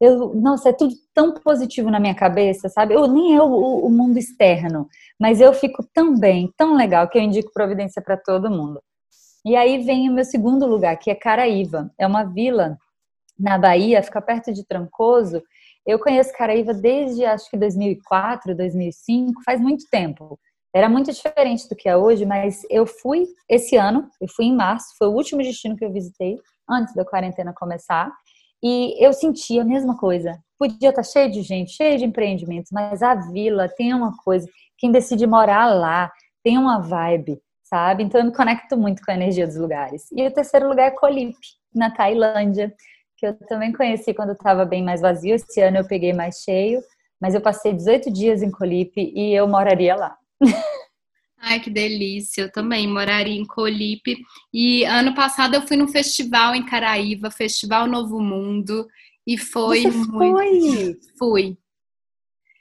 eu, nossa, é tudo tão positivo na minha cabeça, sabe? Eu nem é o, o mundo externo, mas eu fico tão bem, tão legal que eu indico Providência para todo mundo. E aí vem o meu segundo lugar, que é Caraíva. É uma vila na Bahia, fica perto de Trancoso. Eu conheço Caraíva desde acho que 2004, 2005, faz muito tempo. Era muito diferente do que é hoje, mas eu fui esse ano, eu fui em março, foi o último destino que eu visitei antes da quarentena começar. E eu senti a mesma coisa. Podia estar cheio de gente, cheio de empreendimentos, mas a vila tem uma coisa. Quem decide morar lá tem uma vibe, sabe? Então eu me conecto muito com a energia dos lugares. E o terceiro lugar é Colip, na Tailândia, que eu também conheci quando estava bem mais vazio. Esse ano eu peguei mais cheio, mas eu passei 18 dias em Colip e eu moraria lá. Ai, que delícia. Eu também moraria em Colipe. E ano passado eu fui num festival em Caraíva, Festival Novo Mundo. E foi Você muito. Foi? Fui.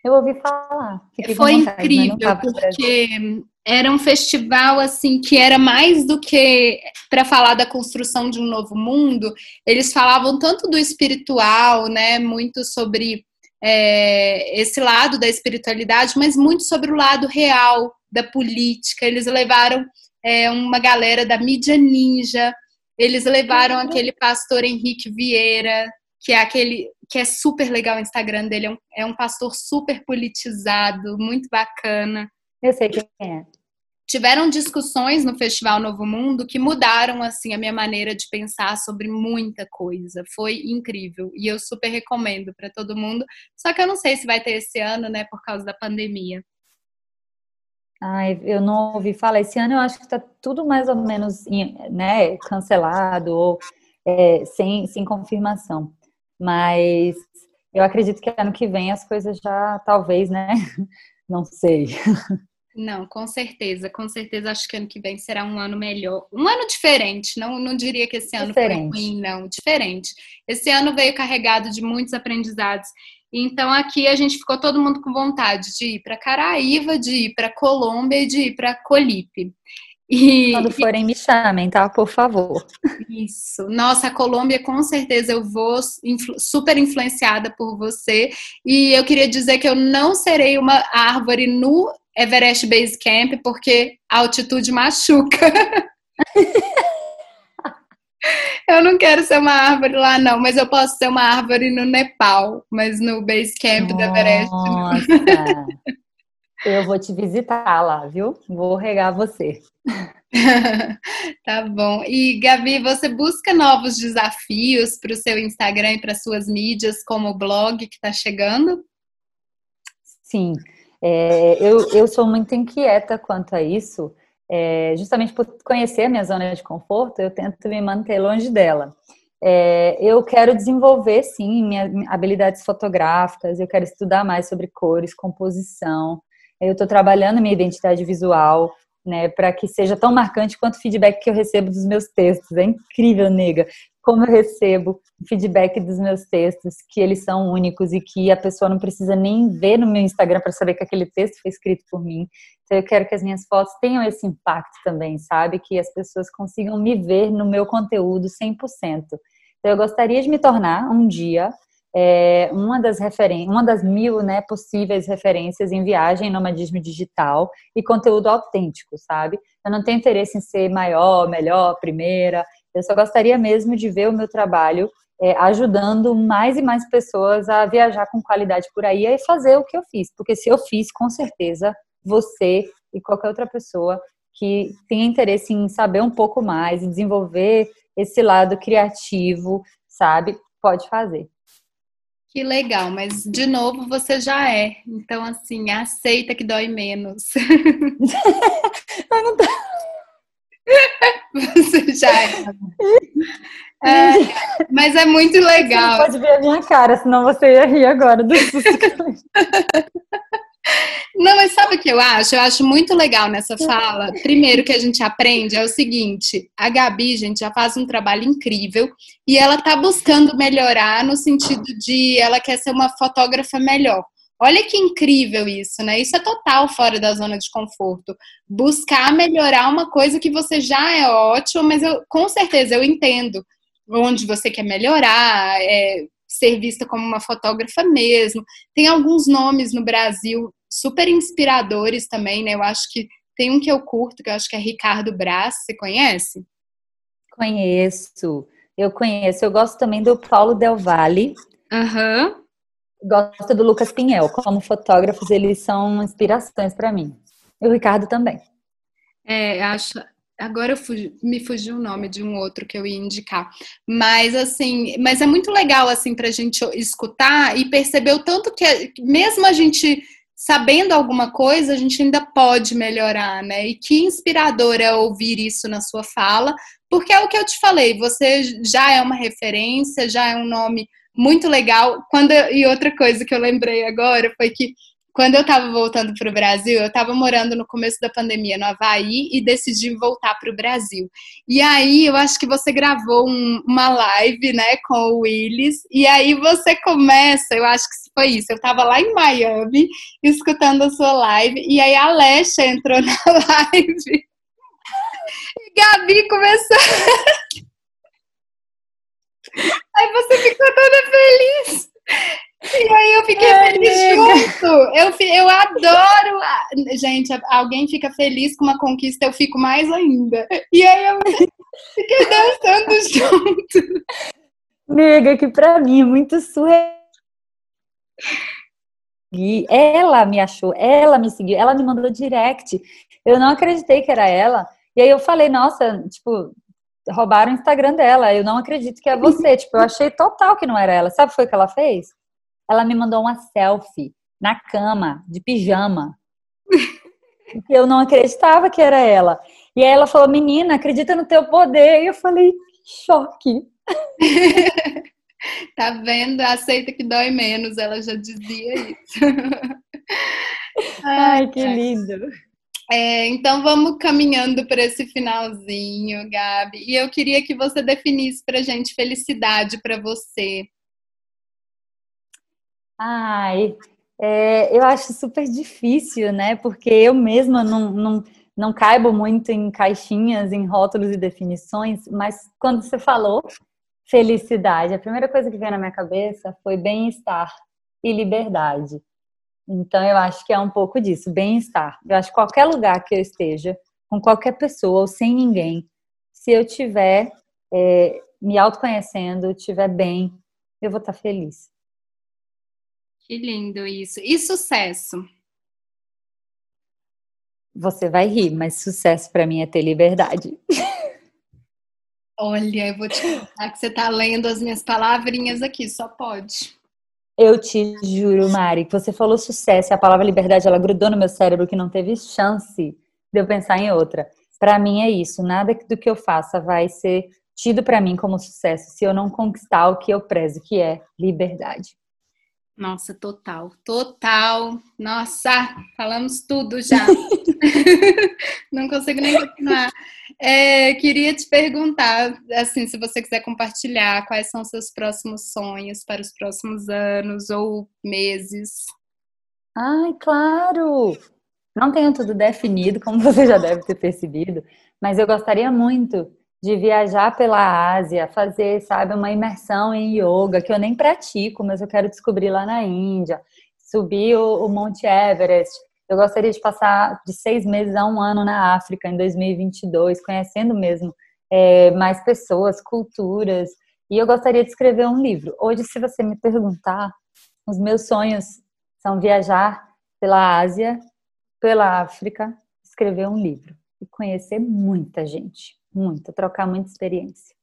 Eu ouvi falar. Foi vontade, incrível, porque era um festival assim que era mais do que para falar da construção de um novo mundo. Eles falavam tanto do espiritual, né? Muito sobre é, esse lado da espiritualidade, mas muito sobre o lado real da política. Eles levaram é, uma galera da mídia ninja, eles levaram uhum. aquele pastor Henrique Vieira, que é aquele que é super legal o Instagram dele, é um, é um pastor super politizado, muito bacana. Eu sei quem é tiveram discussões no Festival Novo Mundo que mudaram assim a minha maneira de pensar sobre muita coisa. Foi incrível e eu super recomendo para todo mundo. Só que eu não sei se vai ter esse ano, né, por causa da pandemia. Ai, eu não ouvi falar. Esse ano eu acho que está tudo mais ou menos, né, cancelado ou é, sem, sem confirmação. Mas eu acredito que ano que vem as coisas já, talvez, né? Não sei. Não, com certeza, com certeza acho que ano que vem será um ano melhor. Um ano diferente, não, não diria que esse ano diferente. foi ruim, não, diferente. Esse ano veio carregado de muitos aprendizados. Então aqui a gente ficou todo mundo com vontade de ir para Caraíva, de ir para Colômbia e de ir para Colipe. E, Quando forem, me chamem, tá? Por favor. Isso. Nossa, a Colômbia, com certeza, eu vou influ super influenciada por você. E eu queria dizer que eu não serei uma árvore no Everest Base Camp, porque a altitude machuca. eu não quero ser uma árvore lá, não, mas eu posso ser uma árvore no Nepal, mas no Base Camp do Everest. Nossa! eu vou te visitar lá, viu? Vou regar você. tá bom. E Gabi, você busca novos desafios para o seu Instagram e para suas mídias, como o blog que está chegando? Sim. É, eu, eu sou muito inquieta quanto a isso, é, justamente por conhecer a minha zona de conforto, eu tento me manter longe dela. É, eu quero desenvolver, sim, minhas habilidades fotográficas, eu quero estudar mais sobre cores, composição. Eu estou trabalhando minha identidade visual, né, para que seja tão marcante quanto o feedback que eu recebo dos meus textos. É incrível, nega. Como eu recebo feedback dos meus textos, que eles são únicos e que a pessoa não precisa nem ver no meu Instagram para saber que aquele texto foi escrito por mim. Então eu quero que as minhas fotos tenham esse impacto também, sabe? Que as pessoas consigam me ver no meu conteúdo 100%. Então eu gostaria de me tornar um dia é, uma das referen uma das mil né, possíveis referências em viagem, nomadismo digital e conteúdo autêntico, sabe? Eu não tenho interesse em ser maior, melhor, primeira. Eu só gostaria mesmo de ver o meu trabalho é, ajudando mais e mais pessoas a viajar com qualidade por aí e fazer o que eu fiz. Porque se eu fiz, com certeza você e qualquer outra pessoa que tenha interesse em saber um pouco mais e desenvolver esse lado criativo, sabe, pode fazer. Que legal, mas de novo você já é. Então, assim, aceita que dói menos. não tô... Você já é. é. Mas é muito legal. Você pode ver a minha cara, senão você ia rir agora do susto. Não, mas sabe o que eu acho? Eu acho muito legal nessa fala. Primeiro que a gente aprende é o seguinte: a Gabi, gente, já faz um trabalho incrível e ela tá buscando melhorar no sentido de ela quer ser uma fotógrafa melhor. Olha que incrível isso, né? Isso é total fora da zona de conforto. Buscar melhorar uma coisa que você já é ótimo, mas eu com certeza eu entendo onde você quer melhorar, é, ser vista como uma fotógrafa mesmo. Tem alguns nomes no Brasil super inspiradores também, né? Eu acho que tem um que eu curto, que eu acho que é Ricardo Braz, você conhece? Conheço, eu conheço. Eu gosto também do Paulo Del Valle. Aham. Uhum. Gosto do Lucas Pinhel. Como fotógrafos, eles são inspirações para mim. E o Ricardo também. É, acho, Agora fugi, me fugiu o nome de um outro que eu ia indicar. Mas assim, mas é muito legal assim a gente escutar e perceber o tanto que mesmo a gente sabendo alguma coisa, a gente ainda pode melhorar, né? E que inspirador é ouvir isso na sua fala, porque é o que eu te falei, você já é uma referência, já é um nome muito legal. Quando e outra coisa que eu lembrei agora foi que quando eu estava voltando para o Brasil, eu estava morando no começo da pandemia no Havaí e decidi voltar para o Brasil. E aí eu acho que você gravou um, uma live, né, com o Willis, e aí você começa, eu acho que foi isso. Eu estava lá em Miami escutando a sua live, e aí a Alexa entrou na live. E Gabi começou. aí você ficou toda feliz. E aí eu fiquei feliz junto. Eu, eu adoro. Gente, alguém fica feliz com uma conquista, eu fico mais ainda. E aí eu fiquei dançando junto. Nega, que pra mim é muito surreal. E ela me achou, ela me seguiu, ela me mandou direct. Eu não acreditei que era ela. E aí eu falei, nossa, tipo, roubaram o Instagram dela. Eu não acredito que é você. tipo, eu achei total que não era ela. Sabe o que foi que ela fez? ela me mandou uma selfie na cama, de pijama. eu não acreditava que era ela. E aí ela falou, menina, acredita no teu poder. E eu falei, choque. tá vendo? Aceita que dói menos, ela já dizia isso. Ai, que lindo. É, então vamos caminhando para esse finalzinho, Gabi. E eu queria que você definisse para gente felicidade para você. Ai, é, eu acho super difícil, né? Porque eu mesma não, não, não caibo muito em caixinhas, em rótulos e definições, mas quando você falou felicidade, a primeira coisa que veio na minha cabeça foi bem-estar e liberdade. Então eu acho que é um pouco disso, bem-estar. Eu acho que qualquer lugar que eu esteja, com qualquer pessoa ou sem ninguém, se eu tiver é, me autoconhecendo, estiver bem, eu vou estar feliz. Que lindo isso. E sucesso? Você vai rir, mas sucesso para mim é ter liberdade. Olha, eu vou te contar que você está lendo as minhas palavrinhas aqui, só pode. Eu te juro, Mari, que você falou sucesso e a palavra liberdade ela grudou no meu cérebro que não teve chance de eu pensar em outra. Para mim é isso, nada do que eu faça vai ser tido para mim como sucesso se eu não conquistar o que eu prezo, que é liberdade. Nossa, total, total. Nossa, falamos tudo já. Não consigo nem continuar. É, queria te perguntar, assim, se você quiser compartilhar, quais são seus próximos sonhos para os próximos anos ou meses? Ai, claro! Não tenho tudo definido, como você já deve ter percebido, mas eu gostaria muito de viajar pela Ásia, fazer, sabe, uma imersão em yoga, que eu nem pratico, mas eu quero descobrir lá na Índia, subir o, o Monte Everest. Eu gostaria de passar de seis meses a um ano na África em 2022, conhecendo mesmo é, mais pessoas, culturas. E eu gostaria de escrever um livro. Hoje, se você me perguntar, os meus sonhos são viajar pela Ásia, pela África, escrever um livro e conhecer muita gente muito, trocar muita experiência.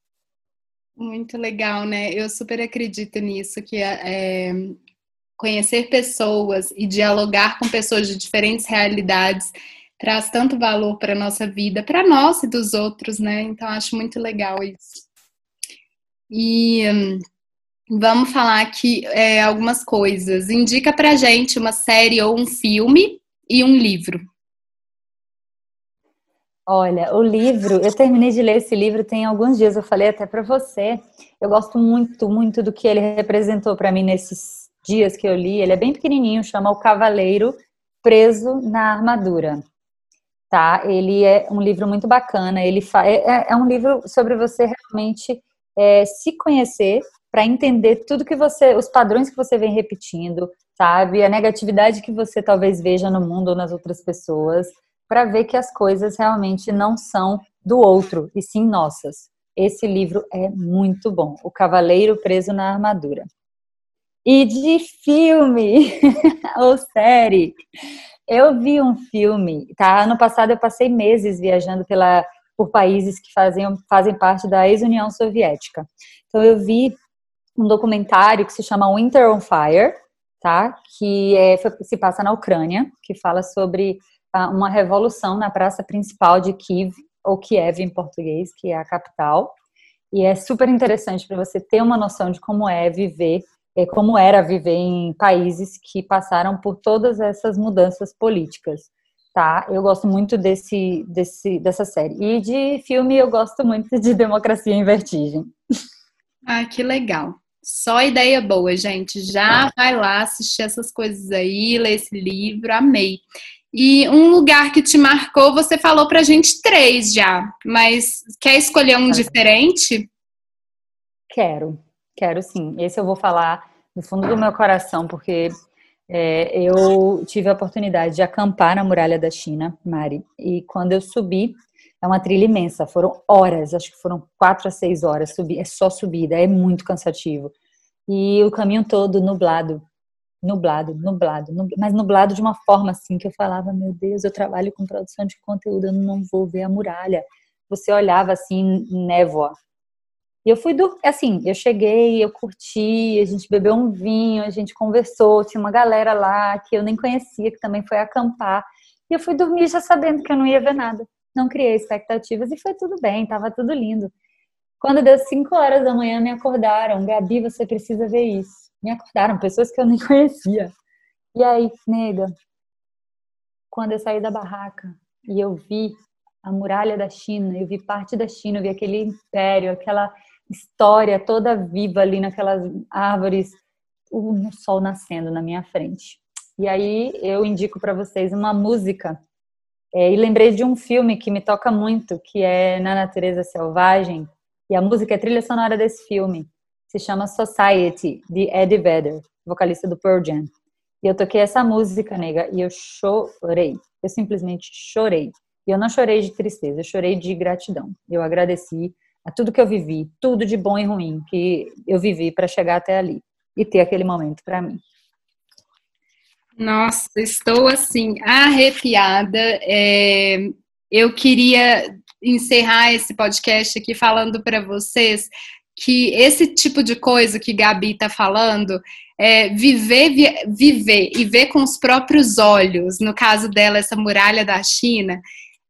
Muito legal, né? Eu super acredito nisso, que é, conhecer pessoas e dialogar com pessoas de diferentes realidades traz tanto valor para a nossa vida, para nós e dos outros, né? Então, acho muito legal isso. E hum, vamos falar aqui é, algumas coisas. Indica pra gente uma série ou um filme e um livro. Olha, o livro, eu terminei de ler esse livro tem alguns dias, eu falei até para você. Eu gosto muito, muito do que ele representou para mim nesses dias que eu li. Ele é bem pequenininho, chama O Cavaleiro Preso na Armadura. Tá? Ele é um livro muito bacana. Ele fa... é, é, é um livro sobre você realmente é, se conhecer para entender tudo que você, os padrões que você vem repetindo, sabe? A negatividade que você talvez veja no mundo ou nas outras pessoas para ver que as coisas realmente não são do outro, e sim nossas. Esse livro é muito bom. O Cavaleiro Preso na Armadura. E de filme ou série, eu vi um filme, tá? Ano passado eu passei meses viajando pela, por países que fazem, fazem parte da ex-União Soviética. Então eu vi um documentário que se chama Winter on Fire, tá? Que é, se passa na Ucrânia, que fala sobre uma revolução na praça principal de Kiev, ou Kiev em português, que é a capital. E é super interessante para você ter uma noção de como é viver, é, como era viver em países que passaram por todas essas mudanças políticas. Tá? Eu gosto muito desse, desse, dessa série. E de filme, eu gosto muito de Democracia em Vertigem. Ah, que legal. Só ideia boa, gente. Já vai lá assistir essas coisas aí, ler esse livro, amei. E um lugar que te marcou, você falou pra gente três já, mas quer escolher um diferente? Quero, quero sim. Esse eu vou falar do fundo do meu coração, porque é, eu tive a oportunidade de acampar na muralha da China, Mari, e quando eu subi, é uma trilha imensa, foram horas, acho que foram quatro a seis horas, subir, é só subida, é muito cansativo. E o caminho todo nublado, nublado, nublado, nublado, mas nublado de uma forma assim que eu falava, meu Deus, eu trabalho com produção de conteúdo, eu não vou ver a muralha. Você olhava assim, névoa. E eu fui do, assim, eu cheguei, eu curti, a gente bebeu um vinho, a gente conversou, tinha uma galera lá que eu nem conhecia que também foi acampar. E eu fui dormir já sabendo que eu não ia ver nada. Não criei expectativas e foi tudo bem, tava tudo lindo. Quando deu 5 horas da manhã, me acordaram. Gabi, você precisa ver isso me acordaram, pessoas que eu nem conhecia. E aí, nega, quando eu saí da barraca e eu vi a muralha da China, eu vi parte da China, eu vi aquele império, aquela história toda viva ali naquelas árvores, o sol nascendo na minha frente. E aí eu indico para vocês uma música. É, e lembrei de um filme que me toca muito, que é Na Natureza Selvagem. E a música é trilha sonora desse filme se chama Society, de Eddie Vedder, vocalista do Pearl Jam. E eu toquei essa música, nega, e eu chorei. Eu simplesmente chorei. E eu não chorei de tristeza, eu chorei de gratidão. Eu agradeci a tudo que eu vivi, tudo de bom e ruim que eu vivi para chegar até ali e ter aquele momento para mim. Nossa, estou assim arrepiada. É, eu queria encerrar esse podcast aqui falando para vocês que esse tipo de coisa que Gabi está falando, é, viver, viver e ver com os próprios olhos, no caso dela, essa muralha da China,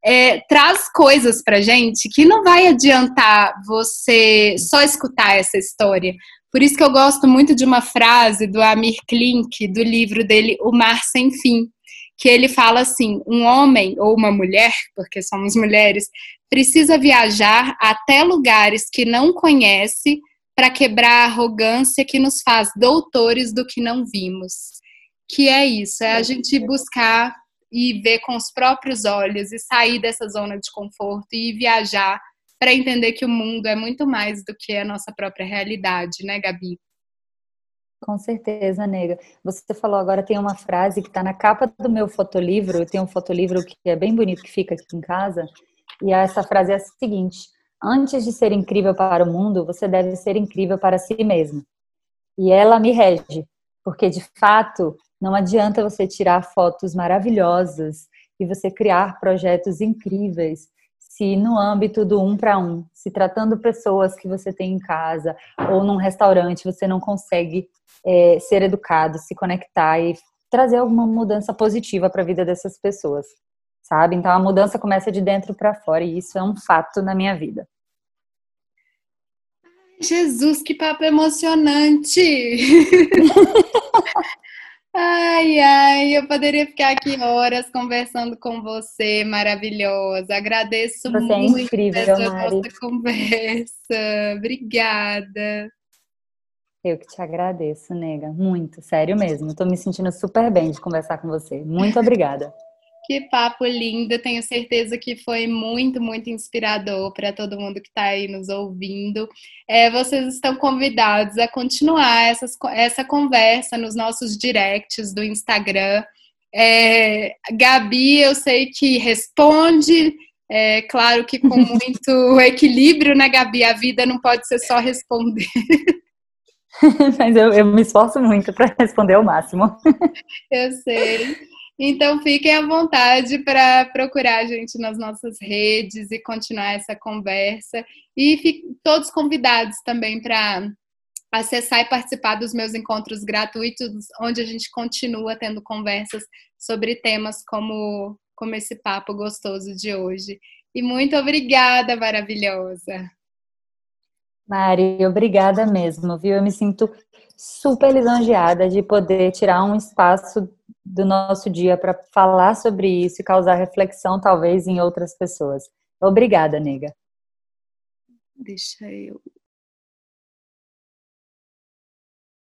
é, traz coisas pra gente que não vai adiantar você só escutar essa história. Por isso que eu gosto muito de uma frase do Amir Klink, do livro dele O Mar Sem Fim, que ele fala assim: um homem ou uma mulher, porque somos mulheres, precisa viajar até lugares que não conhece para quebrar a arrogância que nos faz doutores do que não vimos. Que é isso, é a gente buscar e ver com os próprios olhos e sair dessa zona de conforto e viajar para entender que o mundo é muito mais do que a nossa própria realidade, né, Gabi? Com certeza, nega. Você falou agora tem uma frase que está na capa do meu fotolivro. Eu tenho um fotolivro que é bem bonito que fica aqui em casa. E essa frase é a seguinte: Antes de ser incrível para o mundo, você deve ser incrível para si mesmo. E ela me rege, porque de fato não adianta você tirar fotos maravilhosas e você criar projetos incríveis se no âmbito do um para um, se tratando pessoas que você tem em casa ou num restaurante, você não consegue é, ser educado, se conectar e trazer alguma mudança positiva para a vida dessas pessoas, sabe? Então a mudança começa de dentro para fora e isso é um fato na minha vida. Jesus, que papo emocionante! Ai, ai, eu poderia ficar aqui horas conversando com você, maravilhosa. Agradeço você muito é incrível, essa Mari. nossa conversa. Obrigada. Eu que te agradeço, nega. Muito, sério mesmo. Estou me sentindo super bem de conversar com você. Muito obrigada. Que papo lindo, tenho certeza que foi muito, muito inspirador para todo mundo que está aí nos ouvindo. É, vocês estão convidados a continuar essas, essa conversa nos nossos directs do Instagram. É, Gabi, eu sei que responde, é claro que com muito equilíbrio, né, Gabi? A vida não pode ser só responder. Mas eu, eu me esforço muito para responder ao máximo. Eu sei. Então fiquem à vontade para procurar a gente nas nossas redes e continuar essa conversa. E todos convidados também para acessar e participar dos meus encontros gratuitos, onde a gente continua tendo conversas sobre temas como, como esse papo gostoso de hoje. E muito obrigada, maravilhosa. Mari, obrigada mesmo, viu? Eu me sinto super lisonjeada de poder tirar um espaço do nosso dia para falar sobre isso e causar reflexão, talvez, em outras pessoas. Obrigada, nega. Deixa eu